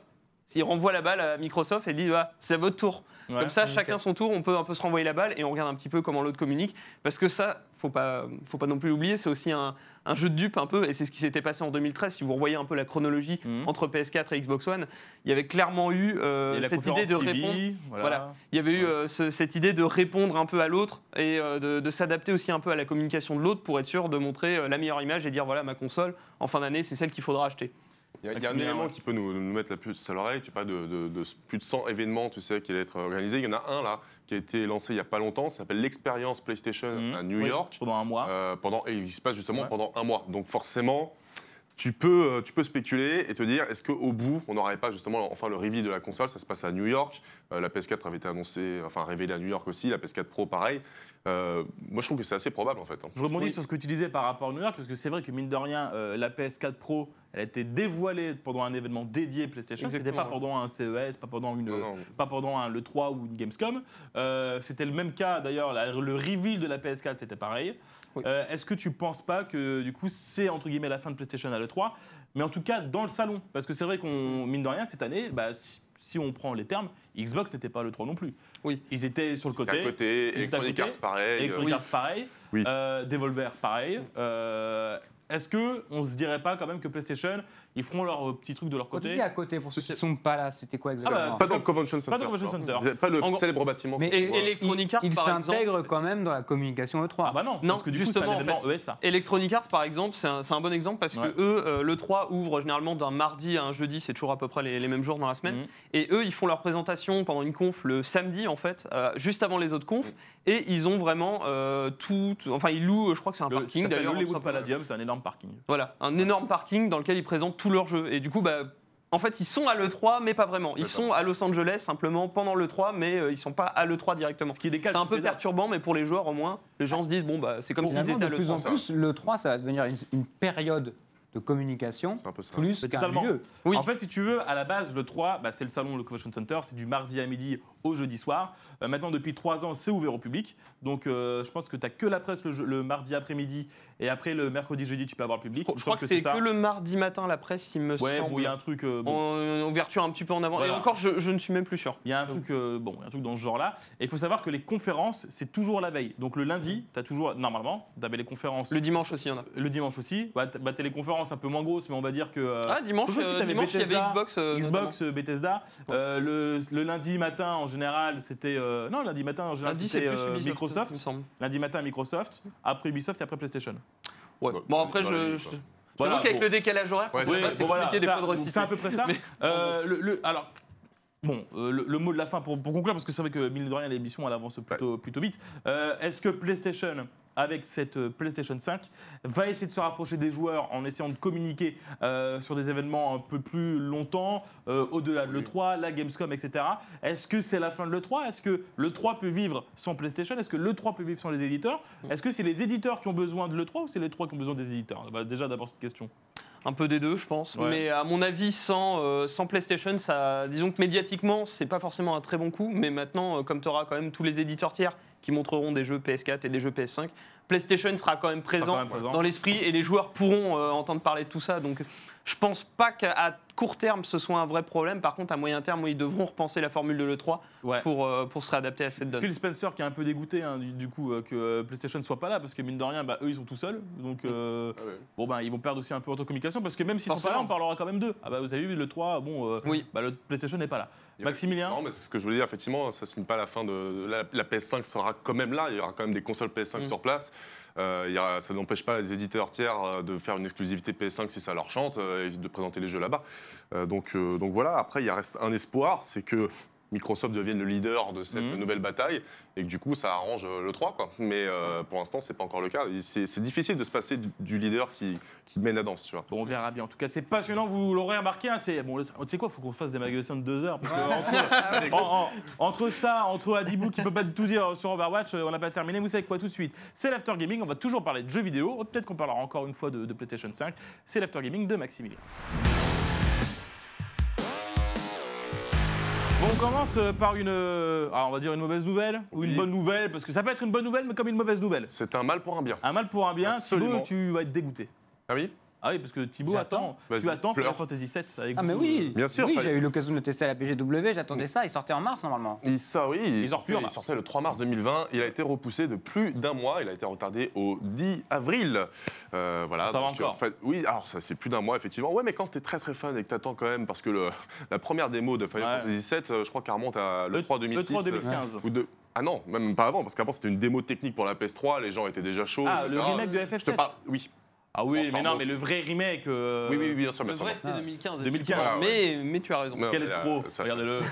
S4: il renvoie la balle à Microsoft et dit ah, c'est à votre tour.
S1: Ouais.
S4: Comme ça, chacun son tour, on peut un peu se renvoyer la balle et on regarde un petit peu comment l'autre communique. Parce que ça, faut pas, faut pas non plus l'oublier, c'est aussi un, un jeu de dupe un peu, et c'est ce qui s'était passé en 2013. Si vous revoyez un peu la chronologie
S1: Mhm.
S4: entre PS4 et Xbox One, il y avait clairement eu euh, cette idée de
S1: TV,
S4: répondre.
S1: Voilà.
S4: Voilà. Il y avait eu euh, ce- cette idée de répondre un peu à l'autre et euh, de, de s'adapter aussi un peu à la communication de l'autre pour être sûr de montrer euh, la meilleure image et dire voilà ma console en fin d'année c'est celle qu'il faudra acheter.
S3: Il y a, il y a un élément
S1: ouais.
S3: qui peut nous, nous mettre la puce à l'oreille. Tu parles de, de- de plus de 100 événements, tu sais, qui allaient être organisés. Il y en a un là qui a été lancé il n'y a pas longtemps. Ça s'appelle l'expérience PlayStation
S1: Mhm.
S3: à New
S1: Oui,
S3: York.
S1: Pendant un mois.
S3: Euh, pendant, et il se passe justement
S1: Ouais.
S3: pendant un mois. Donc forcément, tu peux, euh, tu peux spéculer et te dire, est-ce qu'au bout, on n'aurait pas justement enfin le reveal de la console Ça se passe à New York. Euh, la PS4 avait été annoncée, enfin révélée à New York aussi. La PS4 Pro, pareil. Euh, moi, je trouve que c'est assez probable en fait. hein.
S1: Je rebondis
S4: Oui.
S1: sur ce que tu disais par rapport à New York, parce que c'est vrai que mine de rien, euh, la PS4 Pro, elle a été dévoilée pendant un événement dédié PlayStation. C'était pas pendant un CES, pas pendant une,
S3: Non, non.
S1: pas pendant un le 3 ou une Gamescom. Euh, c'était le même cas d'ailleurs. Le reveal de la PS4, c'était pareil.
S4: Oui.
S1: Euh, Est-ce que tu penses pas que du coup c'est entre guillemets la fin de PlayStation à l'E3 Mais en tout cas dans le salon, parce que c'est vrai qu'on mine de rien cette année, bah, si, si on prend les termes, Xbox n'était pas à l'E3 non plus.
S4: Oui.
S1: Ils étaient sur le côté.
S3: à côté, Electronic. Arts, pareil.
S1: Electronic
S3: euh,
S1: Arts, pareil.
S3: Oui.
S1: Euh, Devolver, pareil. Euh, Est-ce que on se dirait pas quand même que PlayStation, ils feront leur petit truc de leur
S2: Quand tu
S1: côté
S2: dis à côté, pour ceux qui ne sont pas là, c'était quoi exactement
S1: bah,
S3: Pas dans le Convention Center.
S1: Pas dans le Convention. Center.
S3: Pas le
S4: En
S3: célèbre bâtiment.
S2: Mais.
S4: Electronic Arts,
S2: il
S4: par exemple.
S2: s'intègre quand même dans la communication E3.
S1: Ah bah non,
S4: Non,
S1: parce que du coup c'est un
S4: justement, en
S1: événement
S4: fait.
S1: ESA.
S4: Electronic Arts, par exemple, c'est un, c'est un bon exemple parce
S1: Ouais.
S4: que eux, euh, le 3 ouvre généralement d'un mardi à un jeudi, c'est toujours à peu près les, les mêmes jours dans la semaine.
S1: Mhm.
S4: Et eux, ils font leur présentation pendant une conf le samedi, en fait, euh, juste avant les autres confs. Et ils ont vraiment euh, tout. Enfin, ils louent, je crois que c'est un
S1: Le, ça
S4: parking
S1: s'appelle
S4: d'ailleurs.
S1: Hollywood
S4: tout.
S1: Palladium, c'est un énorme parking.
S4: Voilà, un énorme parking dans lequel ils présentent tous leurs jeux. Et du coup, bah. En fait, ils sont à l'E3, mais pas vraiment. Ils sont à Los Angeles simplement pendant l'E3, mais euh, ils sont pas à l'E3 directement.
S1: Ce qui décale
S4: C'est un peu perturbant, mais pour les joueurs au moins, les gens se disent bon bah c'est comme s'ils étaient à
S2: de plus en
S4: l'E3.
S2: plus, le 3, ça va devenir une, une période de communication
S3: C'est un peu ça.
S2: plus qu'un lieu.
S4: Oui.
S1: En fait, si tu veux, à la base, le 3, bah, c'est le salon, le Convention Center, c'est du mardi à midi au jeudi soir. Euh, maintenant, depuis 3 ans, c'est ouvert au public. Donc, euh, je pense que tu n'as que la presse le, mardi après-midi et après le mercredi, jeudi, tu peux avoir le public.
S4: Je crois que c'est que le mardi matin la presse, il me
S1: Ouais,
S4: semble.
S1: bon, il y a un truc. euh, bon.
S4: en ouverture un petit peu en avant.
S1: Voilà.
S4: Et encore, je, je ne suis même plus sûr.
S1: Il y a un truc, euh, bon, un truc dans ce genre-là. Et il faut savoir que les conférences, c'est toujours la veille. Donc le lundi, tu as toujours, normalement, tu avais les conférences.
S4: Le dimanche aussi, il y en a.
S1: Le dimanche aussi. Bah, t- bah, t'as les conférences un peu moins grosses, mais on va dire que.
S4: Ah, dimanche,
S1: si
S4: dimanche il y avait Xbox.
S1: Xbox, Bethesda. Le, le lundi matin, en général, c'était. euh, non, lundi matin, en général,
S4: Lundi, c'est
S1: c'était
S4: plus
S1: euh,
S4: Ubisoft, il
S1: Microsoft.
S4: me semble.
S1: Lundi matin, Microsoft. Après Ubisoft et après PlayStation.
S4: Ouais.
S3: Ouais.
S4: Bon, après, je. je...
S1: Voilà,
S4: J'avoue qu'avec
S1: bon.
S4: le décalage horaire,
S3: Ouais, c'est
S4: ça,
S3: ça,
S4: c'est
S1: bon, voilà,
S4: compliqué des
S1: ça,
S4: fois de
S1: donc
S4: reciter.
S1: C'est à peu près ça.
S4: Mais-
S1: Euh, le, le- alors, bon, euh, le, le mot de la fin pour, pour conclure, parce que c'est vrai que mine de rien, l'émission elle avance plutôt, plutôt vite. Euh, Est-ce que PlayStation, avec cette euh, PlayStation 5, va essayer de se rapprocher des joueurs en essayant de communiquer euh, sur des événements un peu plus longtemps, au-delà de
S3: Oui.
S1: l'E3, la Gamescom, etc. Est-ce que c'est la fin de l'E3 Est-ce que l'E3 peut vivre sans PlayStation? Est-ce que l'E3 peut vivre sans les éditeurs? Est-ce que c'est les éditeurs qui ont besoin de l'E3 ou c'est les 3 qui ont besoin des éditeurs? Bah, Déjà, d'abord cette question.
S4: Un peu des deux, je pense.
S1: Ouais.
S4: Mais à mon avis, sans, euh, sans PlayStation, ça, disons que médiatiquement, c'est pas forcément un très bon coup. Mais maintenant, euh, comme tu auras quand même tous les éditeurs tiers qui montreront des jeux PS4 et des jeux PS5, PlayStation sera quand même
S1: Ça
S4: présent,
S1: sera quand même présent.
S4: dans l'esprit et les joueurs pourront euh, entendre parler de tout ça. Donc, je pense pas qu'à court terme ce soit un vrai problème. Par contre, à moyen terme, ils devront repenser la formule de l'E3
S1: Ouais.
S4: pour, euh, pour se réadapter à cette donne.
S1: Phil Spencer qui est un peu dégoûté hein, du, du coup euh, que euh, PlayStation soit pas là parce que mine de rien bah, eux ils sont tout seuls donc euh,
S3: Ah ouais.
S1: bon bah ils vont perdre aussi un peu en communication parce que même s'ils sont pas là on parlera quand même d'eux ah bah vous avez vu le 3 bon euh,
S4: Oui.
S1: bah, le PlayStation n'est pas là Maximilien
S3: Non, mais c'est ce que je voulais dire, effectivement, ça signe pas la fin de. La, la PS5 sera quand même là, il y aura quand même des consoles PS5
S4: Mm.
S3: sur place. Euh, y ça n'empêche pas les éditeurs tiers de faire une exclusivité PS5 si ça leur chante euh, et de présenter les jeux là-bas. Euh, donc, euh, donc voilà, après, il reste un espoir, c'est que. Microsoft devienne le leader de cette
S1: Mhm.
S3: nouvelle bataille et que du coup ça arrange euh, le 3 quoi. Mais euh, pour l'instant c'est pas encore le cas. C'est c'est difficile de se passer du, du leader qui, qui mène la danse, tu vois.
S1: bon on verra bien en tout cas c'est passionnant vous l'aurez remarqué hein, c'est bon le- tu sais quoi faut qu'on fasse des magasins de deux heures parce que entre, [laughs] en- en- entre ça entre Adibou qui peut pas tout dire sur Overwatch on n'a pas terminé vous savez quoi tout de suite c'est l'after gaming on va toujours parler de jeux vidéo peut-être qu'on parlera encore une fois de, de PlayStation 5 c'est l'after gaming de Maximilien Bon, on commence euh, par une, euh, ah, on va dire une mauvaise nouvelle ou une
S3: Oui.
S1: bonne nouvelle, parce que ça peut être une bonne nouvelle, mais comme une mauvaise nouvelle.
S3: C'est un mal pour un bien.
S1: Un mal pour un bien,
S3: Absolument.
S1: Thibaut, tu vas être dégoûté.
S3: Ah oui?
S1: Ah oui, parce que Thibaut attend. Tu attends Final. Fantasy VII avec
S2: Ah mais oui,
S3: Bien sûr,
S2: Oui, j'ai eu l'occasion de le tester à la PGW, j'attendais ça, il sortait en mars normalement.
S3: Il, ça, oui, il,
S1: sort plus en
S3: il sortait le 3 mars 2020. Il a été repoussé de plus d'un mois. Il a été retardé au 10 avril. Euh, voilà.
S1: Ça va encore.
S3: en fait, oui, alors ça c'est plus d'un mois effectivement. Ouais, mais quand t'es très très fan et que t'attends quand même, parce que le- [laughs] la première démo de Final
S1: Ouais.
S3: Fantasy VII, euh, je crois qu'elle remonte à le
S1: E-
S3: 3 2006.
S1: E3 2015.
S3: euh, ou de... Ah non, même pas avant, parce qu'avant c'était une démo technique pour la PS3. Les gens étaient déjà chauds.
S1: Ah, le remake de
S3: Je te
S1: FF7
S3: parle- Oui.
S1: Ah oui, mais non, mais le vrai remake. euh,
S3: oui, oui, oui, bien sûr,
S4: Le
S3: bien sûr.
S4: vrai, c'était 2015.
S1: 2015,
S4: effectivement.
S3: ouais.
S4: Mais, mais tu as raison.
S3: Non,
S1: Quel
S3: mais,
S1: escroc
S3: euh, ça,
S1: Regardez-le. [laughs]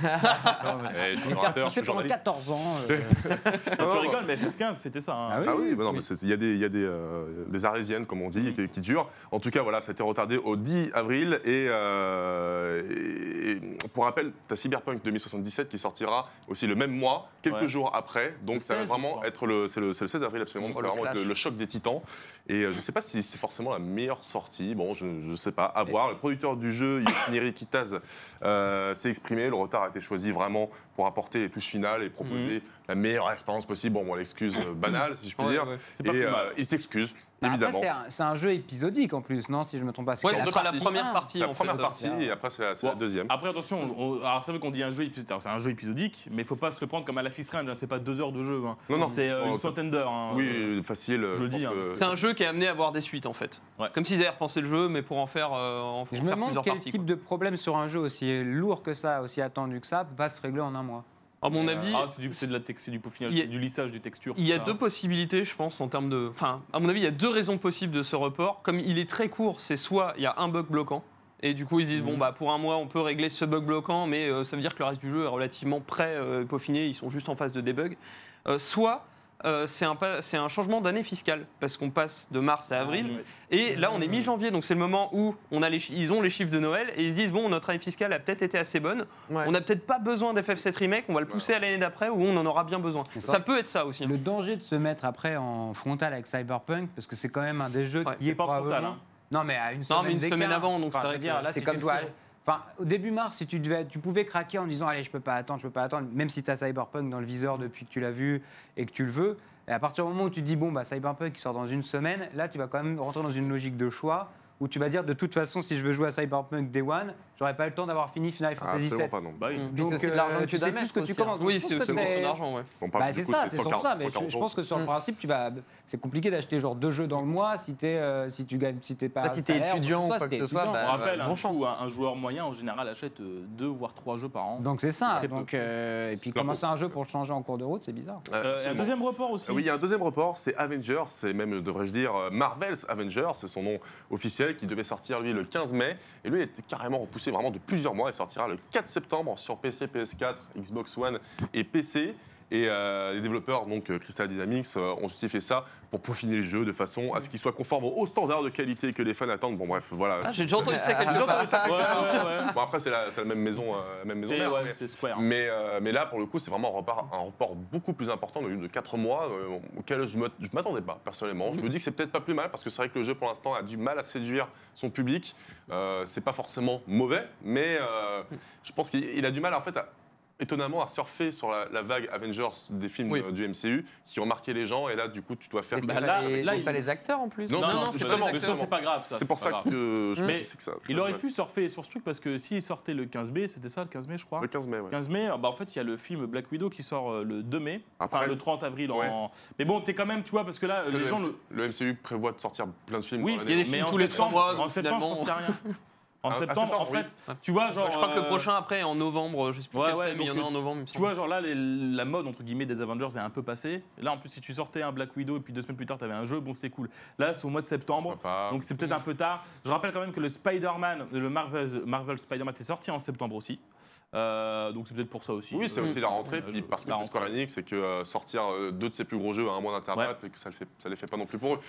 S3: Eh, je suis
S2: Il
S3: orateur, je suis
S2: pendant
S3: journaliste.
S2: 14 ans. euh, [laughs]
S1: Non, tu
S3: non.
S1: rigoles, mais FF15, c'était ça. hein.
S2: Ah oui.
S3: Ah oui, bah non,
S2: oui.
S3: mais c'est- il y a des, il y a des, euh, des arlésiennes, comme on dit, qui, qui durent. En tout cas, voilà, ça a été retardé au 10 avril. Et, euh, et- et pour rappel, tu as Cyberpunk 2077 qui sortira aussi le même mois, quelques
S1: Ouais.
S3: jours après. Donc
S1: Le
S3: ça va
S1: 16, je
S3: vraiment
S1: crois.
S3: être le, c'est le, c'est le 16 avril, absolument.
S5: Oh,
S3: ça
S5: le
S3: va vraiment être le,
S5: clash.
S3: le choc des titans. Et euh, je ne sais pas si c'est forcément la meilleure sortie. Bon, je ne sais pas. À voir. Le producteur du jeu, Yoshinori Kitase, euh, s'est exprimé. Le retard a été choisi vraiment pour apporter les touches finales et proposer la meilleure expérience possible. Bon, bon l'excuse euh, banale, si je puis
S4: Ouais,
S3: dire.
S4: ouais.
S1: Pas
S3: Et
S1: plus
S3: euh,
S1: mal.
S3: il s'excuse,
S2: Bah,
S3: évidemment.
S2: c'est un- jeu épisodique en plus, non Si je me trompe pas.
S4: Ouais, c'est pas la première partie.
S3: C'est la première
S4: fait.
S3: partie et après c'est la, deuxième.
S1: Après, attention, on- alors c'est vrai qu'on dit un jeu épisodique, alors, c'est un jeu épisodique, mais il faut pas se le prendre comme à la Fist Range, hein, c'est pas deux heures de jeu. hein.
S3: Non, non.
S1: C'est euh,
S3: Oh,
S1: une
S3: c'est-
S1: centaine d'heures. hein.
S3: Oui, facile.
S1: je le dis, hein,
S4: C'est un jeu qui est amené à avoir des suites en fait.
S1: Ouais.
S4: Comme s'ils avaient repensé le jeu, mais pour en faire, euh, en
S2: Je
S4: en
S2: me demande quel
S4: parties.
S2: type de problème sur un jeu aussi lourd que ça, aussi attendu que ça, pas se régler en un mois.
S4: À mon avis,
S1: Ah, c'est du, c'est de la tex- c'est du peaufinage,
S4: Il y a-
S1: du lissage des textures.
S4: Il y a
S1: tout
S4: deux possibilités, je pense, en termes de. Enfin, à mon avis, il y a deux raisons possibles de ce report. Comme il est très court, c'est soit il y a un bug bloquant. Et du coup, ils se disent,
S1: Mhm.
S4: bon, bah, pour un mois, on peut régler ce bug bloquant, mais euh, ça veut dire que le reste du jeu est relativement prêt, euh, peaufiné, ils sont juste en phase de debug. Euh, soit euh, c'est un, changement d'année fiscale, parce qu'on passe de mars à avril.
S1: ouais.
S4: Et là, on est mi-janvier, donc c'est le moment où on a les, chi- ils ont les chiffres de Noël, et ils se disent, bon, notre année fiscale a peut-être été assez bonne,
S5: Ouais.
S4: on n'a peut-être pas besoin d'FF7 Remake, on va le pousser à l'année d'après, où on en aura bien besoin. Ça,
S2: ça.
S4: peut être ça aussi. hein.
S2: Le danger de se mettre après en frontal avec Cyberpunk, parce que c'est quand même un des jeux
S4: Ouais,
S2: qui
S1: c'est
S2: est
S1: pas frontal, hein.
S2: Non, mais à une
S4: Non,
S2: semaine
S4: mais une
S2: d'écart.
S4: semaine avant, donc
S2: Enfin,
S4: vrai
S2: veux dire, là,
S5: c'est comme toi.
S2: Enfin, au début mars, si tu devais, tu pouvais craquer en disant allez, je peux pas attendre, je peux pas attendre, même si tu as Cyberpunk dans le viseur depuis que tu l'as vu et que tu le veux. Et à partir du moment où tu te dis bon bah Cyberpunk qui sort dans une semaine, là tu vas quand même rentrer dans une logique de choix où tu vas dire de toute façon si je veux jouer à Cyberpunk Day One, j'aurais pas le temps d'avoir fini Final
S3: Ah,
S2: Fantasy
S3: absolument
S2: VII.
S3: pas, non.
S1: Bah oui.
S2: Donc
S5: c'est de l'argent
S2: euh,
S5: que
S2: tu
S5: tu
S2: sais plus que tu commences.
S4: Oui, c'est c'est son argent, ouais.
S3: On parle
S2: Bah,
S3: du
S2: c'est
S3: coup,
S2: ça, c'est sur
S3: 140,
S2: ça. Mais je,
S3: 140
S2: je pense que sur le
S5: Mm.
S2: principe, tu vas, c'est compliqué d'acheter genre deux jeux dans le mois si t'es, euh, si tu gagnes, si t'es pas.
S5: Bah, si t'es étudiant ou quoi que ce soit,
S2: étudiant.
S5: bah,
S1: On rappelle, un, joueur moyen en général achète euh, deux voire trois jeux par an.
S2: Donc c'est ça. Donc, euh, et puis commencer un jeu pour le changer en cours de route, c'est bizarre.
S3: Euh,
S1: Euh, un deuxième report aussi.
S3: Euh, Oui, il y a un deuxième report, c'est Avengers, c'est même, devrais-je dire, euh, Marvel's Avengers, c'est son nom officiel, qui devait sortir, lui, le 15 mai. Et lui, été carrément repoussé vraiment de plusieurs mois. Il sortira le 4 septembre sur PC, PS4, Xbox One et PC. Et euh, les développeurs, donc euh, Crystal Dynamics, euh, ont justifié ça pour peaufiner le jeu de façon à ce qu'il soit conforme aux standards de qualité que les fans attendent. Bon, bref, voilà.
S4: Ah, j'ai déjà entendu ça
S3: J'ai
S4: quelque part.
S3: entendu ça
S1: Ouais,
S3: quelque part.
S1: ouais, ouais.
S3: Bon, après, c'est la, même maison, euh, la même maison
S1: Et
S3: mère,
S1: ouais,
S3: mais-
S1: c'est Square.
S3: mais, euh, mais là, pour le coup, c'est vraiment un report, un report beaucoup plus important, de, de 4 mois, euh, auquel je ne m'attendais pas, personnellement. Je me dis que c'est peut-être pas plus mal, parce que c'est vrai que le jeu, pour l'instant, a du mal à séduire son public. Euh, c'est pas forcément mauvais, mais euh, je pense qu'il il a du mal, en fait, à- étonnamment, à surfer sur la, la vague Avengers des films
S4: Oui.
S3: euh, du MCU, qui ont marqué les gens, et là, du coup, tu dois faire...
S5: Mais
S1: Bah, là-
S5: les-
S1: là, il-
S5: pas les acteurs en plus.
S3: Non,
S1: Non,
S3: non,
S1: non, c'est
S3: justement,
S1: pas, mais ça,
S3: justement.
S1: c'est pas grave. ça,
S3: C'est pour ça
S1: grave.
S3: que je
S1: Mais
S3: pense que ça...
S1: Il aurait pu surfer sur ce truc parce que s'il sortait le 15 mai, c'était ça le 15 mai, je crois
S3: Le 15 mai, ouais.
S1: 15 mai, bah en fait, il y a le film Black Widow qui sort euh, le 2 mai, enfin le 30 avril.
S3: Ouais.
S1: En... Mais bon, t'es quand même, tu vois, parce que là,
S3: Le,
S1: les gens.
S3: MC
S1: le-
S3: le MCU prévoit de sortir plein de films
S1: Oui,
S4: il y a des
S1: mais
S4: films
S1: en
S4: tous les trois mois,
S1: en septembre, je pense
S4: finalement-
S1: qu'il n'y a rien. [laughs] En
S3: Ah,
S1: septembre, en fait, tu vois, genre.
S4: je crois que le
S1: euh,
S4: prochain après est en novembre, je sais plus
S1: Ouais,
S4: quel
S1: ouais,
S4: c'est, mais il y en
S1: donc,
S4: a en novembre. il me
S1: Tu vois, genre là, les- la mode entre guillemets des Avengers est un peu passée. Là, en plus, si tu sortais un Black Widow et puis deux semaines plus tard, t'avais un jeu, bon, c'était cool. Là, c'est au mois de septembre. Donc c'est peut-être un peu tard. Je rappelle quand même que le Spider-Man, le Marvel, Marvel Spider-Man est sorti en septembre aussi. Euh, donc c'est peut-être pour ça aussi.
S3: Oui, c'est aussi la rentrée, puis parce que c'est Square. Enix et que euh, sortir euh, deux de ses plus gros jeux à un mois d'intervalle,
S1: Ouais.
S3: et que ça ne les fait pas non plus pour eux.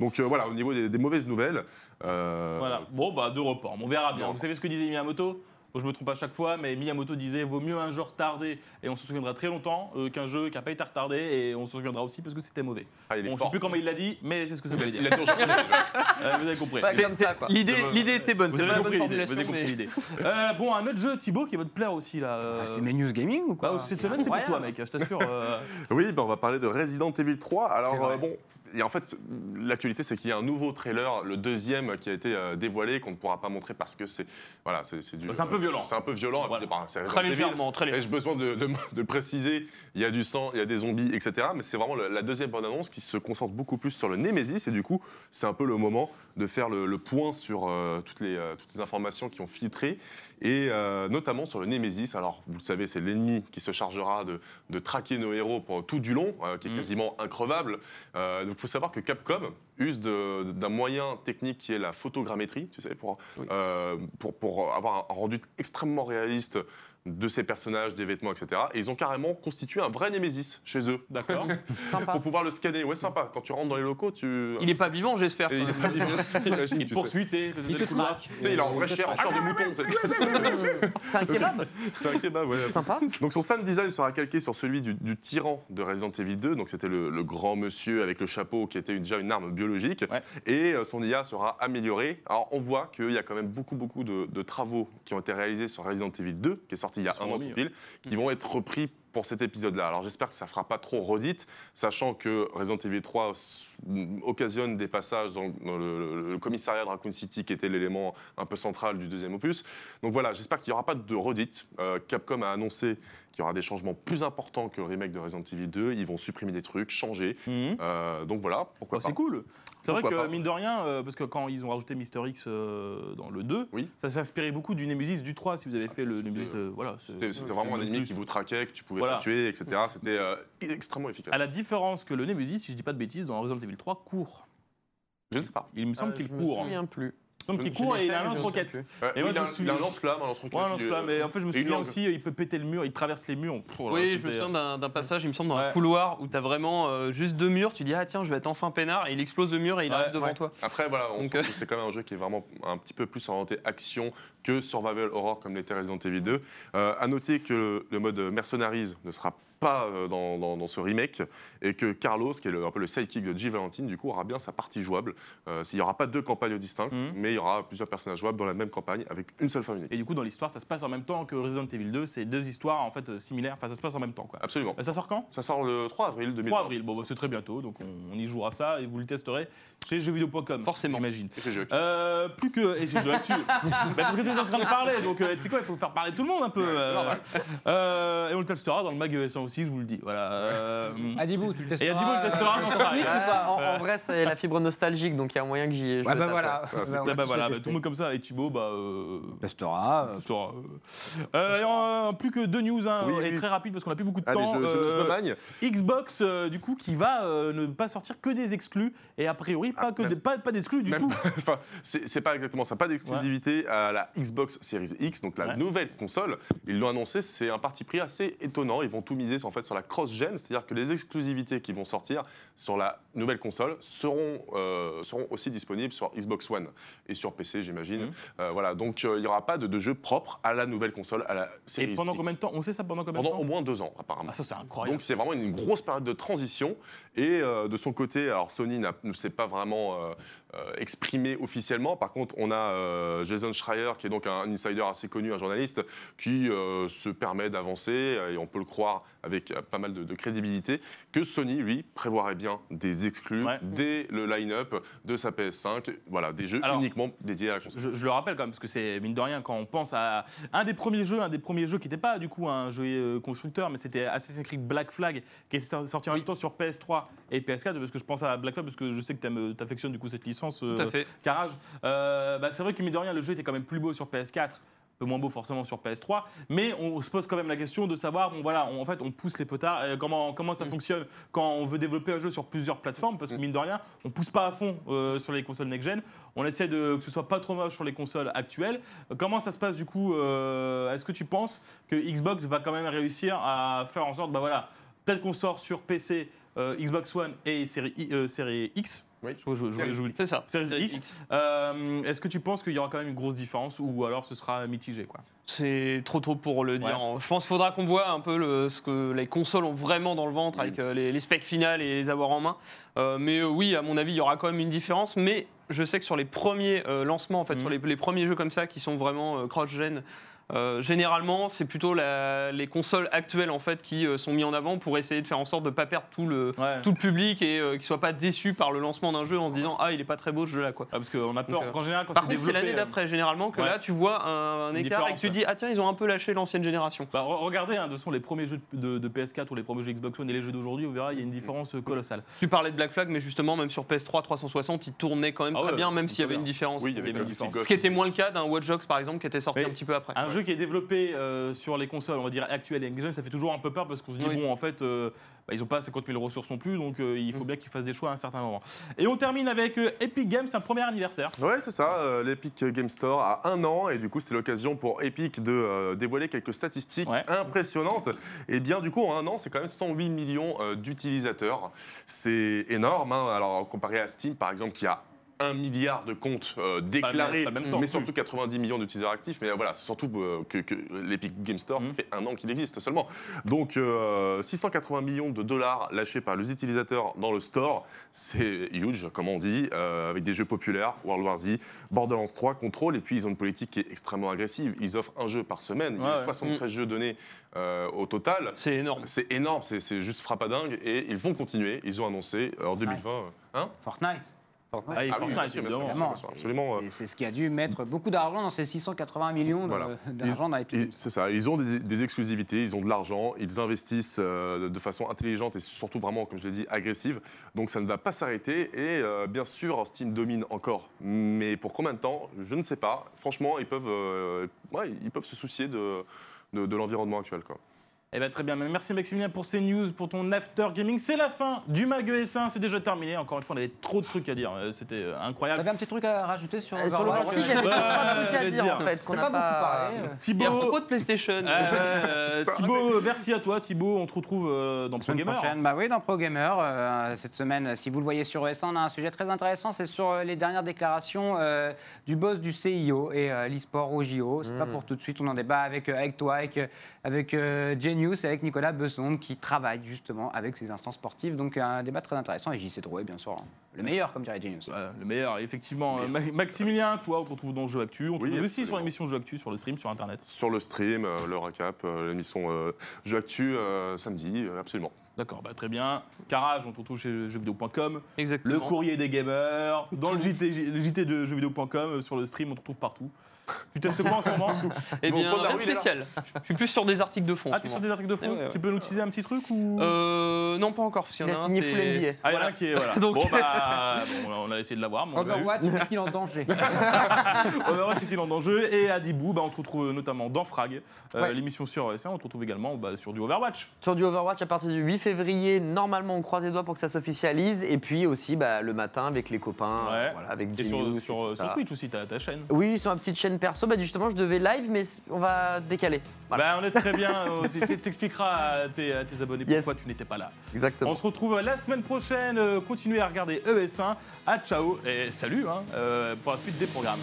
S3: Donc voilà, au niveau des, des mauvaises nouvelles.
S1: Voilà. Bon, bah, deux reports. On verra bien. Vous savez ce que disait Miyamoto? Bon, je me trompe à chaque fois, mais Miyamoto disait vaut mieux un jeu retardé et on se souviendra très longtemps euh, qu'un jeu qui n'a pas été retardé et on se souviendra aussi parce que c'était mauvais.
S3: ah, il est
S1: Bon, je sais
S3: fort.
S1: plus comment il l'a dit, mais c'est ce que ça voulait dire.
S3: Il a dit. [laughs]
S1: Euh, vous avez compris.
S5: Comme ça, quoi.
S4: L'idée, l'idée était bonne,
S1: Vous
S4: c'est
S1: avez compris
S4: bonne
S1: l'idée. Vous avez compris
S4: mais-
S1: l'idée. Euh, bon, un autre jeu, Thibaut, qui va te plaire aussi là. euh,
S2: Ah, c'est mes news gaming ou quoi
S1: bah, cette semaine, c'est pour toi, mec. Je t'assure. euh,
S3: Oui, ben, on va parler de Resident Evil 3.
S2: C'est
S3: Alors euh, bon, et en fait, l'actualité, c'est qu'il y a un nouveau trailer, le deuxième, qui a été euh, dévoilé, qu'on ne pourra pas montrer parce que c'est voilà, c'est du.
S1: C'est un peu violent.
S3: C'est un peu violent.
S1: Voilà.
S3: Bah, c'est
S4: Très légèrement, très légèrement.
S3: Ai-je besoin de, de, de préciser Il y a du sang, il y a des zombies, etc. Mais c'est vraiment la deuxième bande-annonce qui se concentre beaucoup plus sur le Nemesis. Et du coup, c'est un peu le moment de faire le, le point sur euh, toutes, les, euh, toutes les informations qui ont filtré. Et euh, notamment sur le Nemesis. Alors, vous le savez, c'est l'ennemi qui se chargera de, de traquer nos héros pour tout du long, qui est
S1: Mhm.
S3: quasiment increvable. Donc, faut savoir que Capcom use d'un moyen technique qui est la photogrammétrie, tu sais, pour,
S4: Oui.
S3: euh, pour, pour avoir un rendu extrêmement réaliste de ces personnages, des vêtements, etc. Et ils ont carrément constitué un vrai Nemesis chez eux
S1: D'accord. [laughs]
S5: Sympa.
S3: pour pouvoir le scanner. Ouais, sympa. Quand tu rentres dans les locaux, tu.
S4: Il est pas vivant, j'espère.
S3: Il est pas vivant [laughs]
S1: Il te poursuit, tu sais,
S4: Il te
S1: le couloir.
S4: traque.
S3: sais. Tu sais, il est en vrai chair, en chair de mouton. [laughs]
S5: C'est un kebab
S3: C'est un kebab, ouais.
S5: Sympa.
S3: Donc son sound design sera calqué sur celui du, du tyran de Resident Evil 2. Donc c'était le, le grand monsieur avec le chapeau qui était déjà une arme biologique.
S1: Ouais.
S3: Et euh, son IA sera améliorée. Alors on voit qu'il y a quand même beaucoup beaucoup de, de travaux qui ont été réalisés sur Resident Evil 2, qui est sorti il y a un an pile, qui vont être repris pour cet épisode-là. Alors j'espère que ça fera pas trop redite, sachant que Resident Evil 3 s- m- occasionne des passages dans, dans le, commissariat de Raccoon City, qui était l'élément un peu central du deuxième opus. Donc voilà, j'espère qu'il n'y aura pas de redite. Euh, Capcom a annoncé qu'il y aura des changements plus importants que le remake de Resident Evil 2. Ils vont supprimer des trucs, changer.
S1: Mhm.
S3: Euh, donc voilà, pourquoi
S1: Oh,
S3: pas.
S1: c'est cool. C'est vrai que,
S3: pas.
S1: mine de rien, euh, parce que quand ils ont rajouté Mister X euh, dans le 2,
S3: Oui.
S1: ça s'est inspiré beaucoup du Nemesis du 3, si vous avez fait le Nemesis. voilà,
S3: C'était vraiment un ennemi qui vous traquait, que tu pouvais
S1: Voilà.
S3: pas tuer, etc. C'était euh, extrêmement efficace.
S1: À la différence que le Nemesis, si je dis pas de bêtises, dans Resident Evil 3, court.
S3: Je ne sais pas.
S1: Il me semble
S5: Euh,
S1: qu'il
S5: je me
S1: court. hein.
S5: souviens plus.
S1: Il qu'il
S3: Je
S1: court et il a un lance-roquette. Et moi,
S3: il,
S1: je
S3: a,
S1: me
S3: il a un lance-flamme, un lance-roquette.
S1: Ouais, un
S3: il-
S1: lance-flamme, mais en fait, je me
S3: et il
S1: souviens
S3: langue.
S1: aussi, il peut péter le mur, il traverse les murs. Oh
S4: Oui, je
S1: c'était-
S4: me souviens d'un d'un passage, il me semble, dans
S1: Ouais.
S4: un couloir où tu as vraiment euh, juste deux murs. Tu dis, ah tiens, je vais être enfin peinard. Et il explose le mur et il
S1: Ouais,
S4: arrive devant
S5: ouais.
S4: toi.
S3: Après, voilà, on
S4: Donc,
S3: sent
S4: euh,
S3: que c'est quand même un jeu qui est vraiment un petit peu plus orienté action que survival horror comme l'était Resident Evil 2. Euh, à noter que le, le mode Mercenaries ne sera pas euh, dans, dans- dans ce remake et que Carlos, qui est le- un peu le sidekick de G. Valentine, du coup, aura bien sa partie jouable. Euh, il n'y aura pas deux campagnes distinctes,
S1: Mhm.
S3: mais il y aura plusieurs personnages jouables dans la même campagne avec une seule fin unique.
S1: Et du coup, dans l'histoire, ça se passe en même temps que Resident Evil 2. C'est deux histoires en fait euh, similaires. Enfin, ça se passe en même temps. Quoi.
S3: Absolument.
S1: Euh, Ça sort quand?
S3: Ça sort le 3 avril 2020.
S1: 3 avril. Bon, bah, c'est très bientôt, donc on, on y jouera ça et vous le testerez chez jeuxvideo.com.
S4: Forcément.
S1: J'imagine. Euh, plus que. Et c'est jeu actu. [laughs] Bah, parce que tu es en train de parler, donc euh, tu sais quoi, il faut faire parler tout le monde un peu. euh. Euh, et on le testera dans le mag ES1 aussi, je vous le dis. Voilà. Euh,
S7: Adibou, tu le testeras.
S1: et Adibou le testera
S5: Twitch ou
S1: live.
S5: pas en, en vrai, c'est la fibre nostalgique, donc il y a moyen que j'y.
S7: Ouais, bah voilà.
S3: Ah,
S7: Bah,
S1: Ah bah voilà, bah, tout le monde comme ça. Et Thibaut, bah. Euh,
S7: Testera. euh,
S1: testera, euh. Euh, plus que deux news, hein,
S3: Oui,
S1: et
S3: oui.
S1: très rapide parce qu'on a plus beaucoup de
S3: Allez,
S1: temps.
S3: je, je- je
S1: Euh,
S3: me magne.
S1: Xbox, euh, du coup, qui va euh, ne pas sortir que des exclus et a priori pas,
S3: Ah,
S1: que
S3: même-
S1: des- pas, pas d'exclus du tout.
S3: pas- [laughs] enfin, c'est pas exactement ça, pas d'exclusivité à la Xbox Series X, donc la nouvelle console. Ils l'ont annoncé, c'est un parti pris assez étonnant. Ils vont tout miser en fait sur la cross-gen, c'est-à-dire que les exclusivités qui vont sortir sur la nouvelle console seront, euh, seront aussi disponibles sur Xbox One et sur PC, j'imagine.
S1: Mhm.
S3: Euh, voilà, donc euh, il n'y aura pas de, de jeu propre à la nouvelle console, à la Series
S1: Et pendant
S3: X.
S1: combien de temps? On sait ça pendant combien
S3: Pendant
S1: de
S3: au
S1: temps
S3: moins deux ans, apparemment.
S1: Ah, ça, c'est incroyable.
S3: Donc c'est vraiment une grosse période de transition. Et de son côté, alors Sony ne s'est pas vraiment exprimé officiellement. Par contre, on a euh, Jason Schreier, qui est donc un insider assez connu, un journaliste, qui euh, se permet d'avancer, euh, et on peut le croire avec euh, pas mal de, de crédibilité, que Sony, lui, prévoirait bien des exclus
S1: Ouais.
S3: dès le line-up de sa PS5. Voilà, des jeux
S1: Alors,
S3: uniquement dédiés à la console.
S1: Je, je le rappelle quand même, parce que c'est mine de rien, quand on pense à un des premiers jeux, un des premiers jeux qui n'était pas du coup un jeu euh, constructeur, mais c'était Assassin's Creed Black Flag, qui est sor- sorti en même temps sur PS3 et PS4, parce que je pense à Black Flag, parce que je sais que tu affectionnes du coup cette licence,
S4: Tout à fait.
S1: Carrage. Euh, bah, c'est vrai que mine de rien, le jeu était quand même plus beau sur PS4. Un peu moins beau forcément sur PS3, mais on se pose quand même la question de savoir, bon voilà, on- en fait, on pousse les potards, euh, comment, comment ça fonctionne quand on veut développer un jeu sur plusieurs plateformes, parce que mine de rien, on pousse pas à fond euh, sur les consoles next-gen, on essaie de, que ce soit pas trop moche sur les consoles actuelles. Euh, Comment ça se passe du coup Est-ce que tu penses que Xbox va quand même réussir à faire en sorte, bah voilà, peut-être qu'on sort sur PC, Xbox One et série X
S3: Oui.
S1: je, je- je- je-
S4: C'est ça.
S1: Series
S4: Series
S1: X. Euh, Est-ce que tu penses qu'il y aura quand même une grosse différence ou alors ce sera mitigé quoi?
S4: C'est trop tôt pour le dire. Je pense qu'il faudra qu'on voit un peu le- ce que les consoles ont vraiment dans le ventre avec euh, les, les specs finales et les avoir en main. Euh, mais oui, à mon avis, il y aura quand même une différence. Mais je sais que sur les premiers euh, lancements, en fait, sur les, les premiers jeux comme ça qui sont vraiment euh, cross-gen, Euh, généralement, c'est plutôt la- les consoles actuelles en fait qui euh, sont mis en avant pour essayer de faire en sorte de ne pas perdre tout le,
S1: Ouais.
S4: tout le public et euh, qu'ils ne soient pas déçus par le lancement d'un jeu en se disant ah il est pas très beau ce jeu là quoi.
S1: Ah, parce qu'on a peur,
S4: Donc, euh,
S1: qu'en général, quand
S4: Par
S1: c'est
S4: contre, c'est l'année d'après généralement que
S1: ouais.
S4: là tu vois un, un écart et que tu
S1: différence,
S4: dis ah tiens ils ont un peu lâché l'ancienne génération.
S1: Bah, re- regardez, hein, de toute façon, les premiers jeux de, de PS4 ou les premiers jeux Xbox One et les jeux d'aujourd'hui, vous verrez, il y a une différence euh, colossale.
S4: Tu parlais de Black Flag mais justement même sur PS3 360 il tournait quand même
S1: Ah
S4: très
S1: ouais,
S4: bien même s'il y avait
S1: bien.
S4: une différence.
S3: Oui, il y avait
S1: une différence.
S3: différence.
S4: Ce qui était moins le cas d'un Watch Dogs par exemple qui était sorti un petit peu après.
S1: Un jeu qui est développé euh, sur les consoles, on va dire actuelles et next-gen, ça fait toujours un peu peur parce qu'on se dit,
S4: Oui.
S1: bon, en fait, euh, bah, ils n'ont pas 50 000 ressources non plus, donc euh, il faut
S4: Mm.
S1: bien qu'ils fassent des choix à un certain moment. Et on termine avec euh, Epic Games, un premier anniversaire.
S3: Ouais, c'est ça. euh, L'Epic Game Store a un an et du coup, c'est l'occasion pour Epic de euh, dévoiler quelques statistiques
S1: Ouais.
S3: impressionnantes. Et bien, du coup, en un an, c'est quand même 108 millions euh, d'utilisateurs. C'est énorme. hein. Alors, comparé à Steam, par exemple, qui a un milliard de comptes euh,
S1: pas
S3: déclarés,
S1: même- pas le même temps
S3: mais surtout 90 millions d'utilisateurs actifs. Mais euh, voilà, c'est surtout euh, que, que l'Epic Game Store,
S1: Mhm.
S3: fait un an qu'il existe seulement. Donc, euh, 680 millions de dollars lâchés par les utilisateurs dans le store, c'est huge, comme on dit, euh, avec des jeux populaires, World War Z, Borderlands 3, Control, et puis ils ont une politique qui est extrêmement agressive. Ils offrent un jeu par semaine, il y a
S1: Ouais, ouais.
S3: 73 jeux donnés euh, au total.
S4: C'est énorme.
S3: C'est énorme, c'est juste frappadingue, et ils vont continuer. Ils ont annoncé euh, en 2020. euh, Hein?
S2: Fortnite.
S1: Ah, et
S3: Ah
S1: Fortnite, évidemment.
S3: absolument.
S2: C'est- ce qui a dû mettre beaucoup d'argent dans ces 680 millions de-
S3: Voilà.
S2: d'argent dans Epic.
S3: C'est ça, ils ont des, des exclusivités, ils ont de l'argent, ils investissent euh, de façon intelligente et surtout vraiment, comme je l'ai dit, agressive. Donc ça ne va pas s'arrêter et euh, bien sûr, Steam domine encore. Mais pour combien de temps Je ne sais pas. Franchement, ils peuvent, euh, ouais, ils peuvent se soucier de, de, de l'environnement actuel. Quoi.
S1: Eh ben, très bien, merci Maximilien pour ces news, pour ton after gaming. C'est la fin du Mag ES1, c'est déjà terminé. Encore une fois, on avait trop de trucs à dire, euh, c'était euh, incroyable.
S2: T'avais un petit truc à rajouter sur
S5: Euh, Sur le
S2: Overwatch
S5: j'avais pas de trucs à dire
S1: dire.
S5: en fait qu'on
S2: On n'a pas beaucoup
S5: pas.
S2: parlé. euh.
S4: Et à
S1: Thibaut,
S4: propos de PlayStation,
S1: euh, Thibaut, merci à toi Thibaut, on te retrouve euh, dans Pro Gamer.
S2: prochaine, bah oui, dans Pro Gamer. euh, cette semaine, si vous le voyez sur ES1, on a un sujet très intéressant. C'est sur les dernières déclarations euh, du boss du CIO et euh, l'e-sport au JO. C'est pas pour tout de suite. On en débat avec, avec toi, avec, avec euh, Avec Nicolas Besson qui travaille justement avec ces instances sportives. Donc un débat très intéressant. Et JC Drouet, bien sûr, hein. le meilleur, comme dirait Genius.
S1: Voilà, le meilleur, effectivement. Ma- Maximilien, toi, on te retrouve dans Jeux Actu. On te
S3: Oui,
S1: retrouve aussi sur l'émission Jeux Actu, sur le stream, sur Internet.
S3: Sur le stream, euh, le recap, euh, l'émission euh, Jeux Actu euh, samedi, euh, absolument.
S1: D'accord, bah, très bien. Carrage, on te retrouve chez jeuxvideo.com.
S4: exactement.
S1: Le courrier des gamers, dans le JT, le JT de jeuxvideo.com, sur le stream, on te retrouve partout. Tu testes quoi en ce moment
S4: Eh bien, rien de
S3: rue, il est là.
S4: spécial. Je suis plus sur des articles de fond. en
S1: Ah,
S4: ce
S1: t'es sur
S4: moment.
S1: des articles de fond
S4: Ouais, ouais, ouais.
S1: Tu peux nous teaser un petit truc ou?
S4: Euh, non, pas encore. Parce qu'il y
S5: Il
S4: en a
S5: a
S4: un,
S5: signé
S4: c'est-
S5: full NDA.
S1: Ah, il y en a
S4: voilà.
S1: un qui est. Voilà. [laughs]
S4: Donc-
S1: Bon, bah, bon, on a essayé de l'avoir, mais on l'a eu.
S2: Overwatch est-il en danger [laughs]
S1: Overwatch est-il en danger Et à Dibou, bah, on te retrouve notamment dans Frag, euh,
S5: Ouais.
S1: l'émission sur ES1. On te retrouve également bah, sur du Overwatch.
S5: Sur du Overwatch à partir du 8 février, normalement on croise les doigts pour que ça s'officialise. Et puis aussi bah, le matin avec les copains,
S1: Ouais.
S5: voilà, avec
S1: Et sur,
S5: et
S1: sur,
S5: tout
S1: sur
S5: ça.
S1: Twitch aussi, t'as ta chaîne.
S5: Oui, sur ma petite chaîne perso, bah, justement je devais live, mais on va décaler. Voilà.
S1: Bah, on est très bien. euh, tu- T'expliqueras à tes, à tes abonnés
S5: Yes.
S1: pourquoi tu n'étais pas là.
S5: Exactement.
S1: On se retrouve la semaine prochaine. euh, Continuez à regarder ES1. À ciao et salut hein, euh, pour la suite des programmes.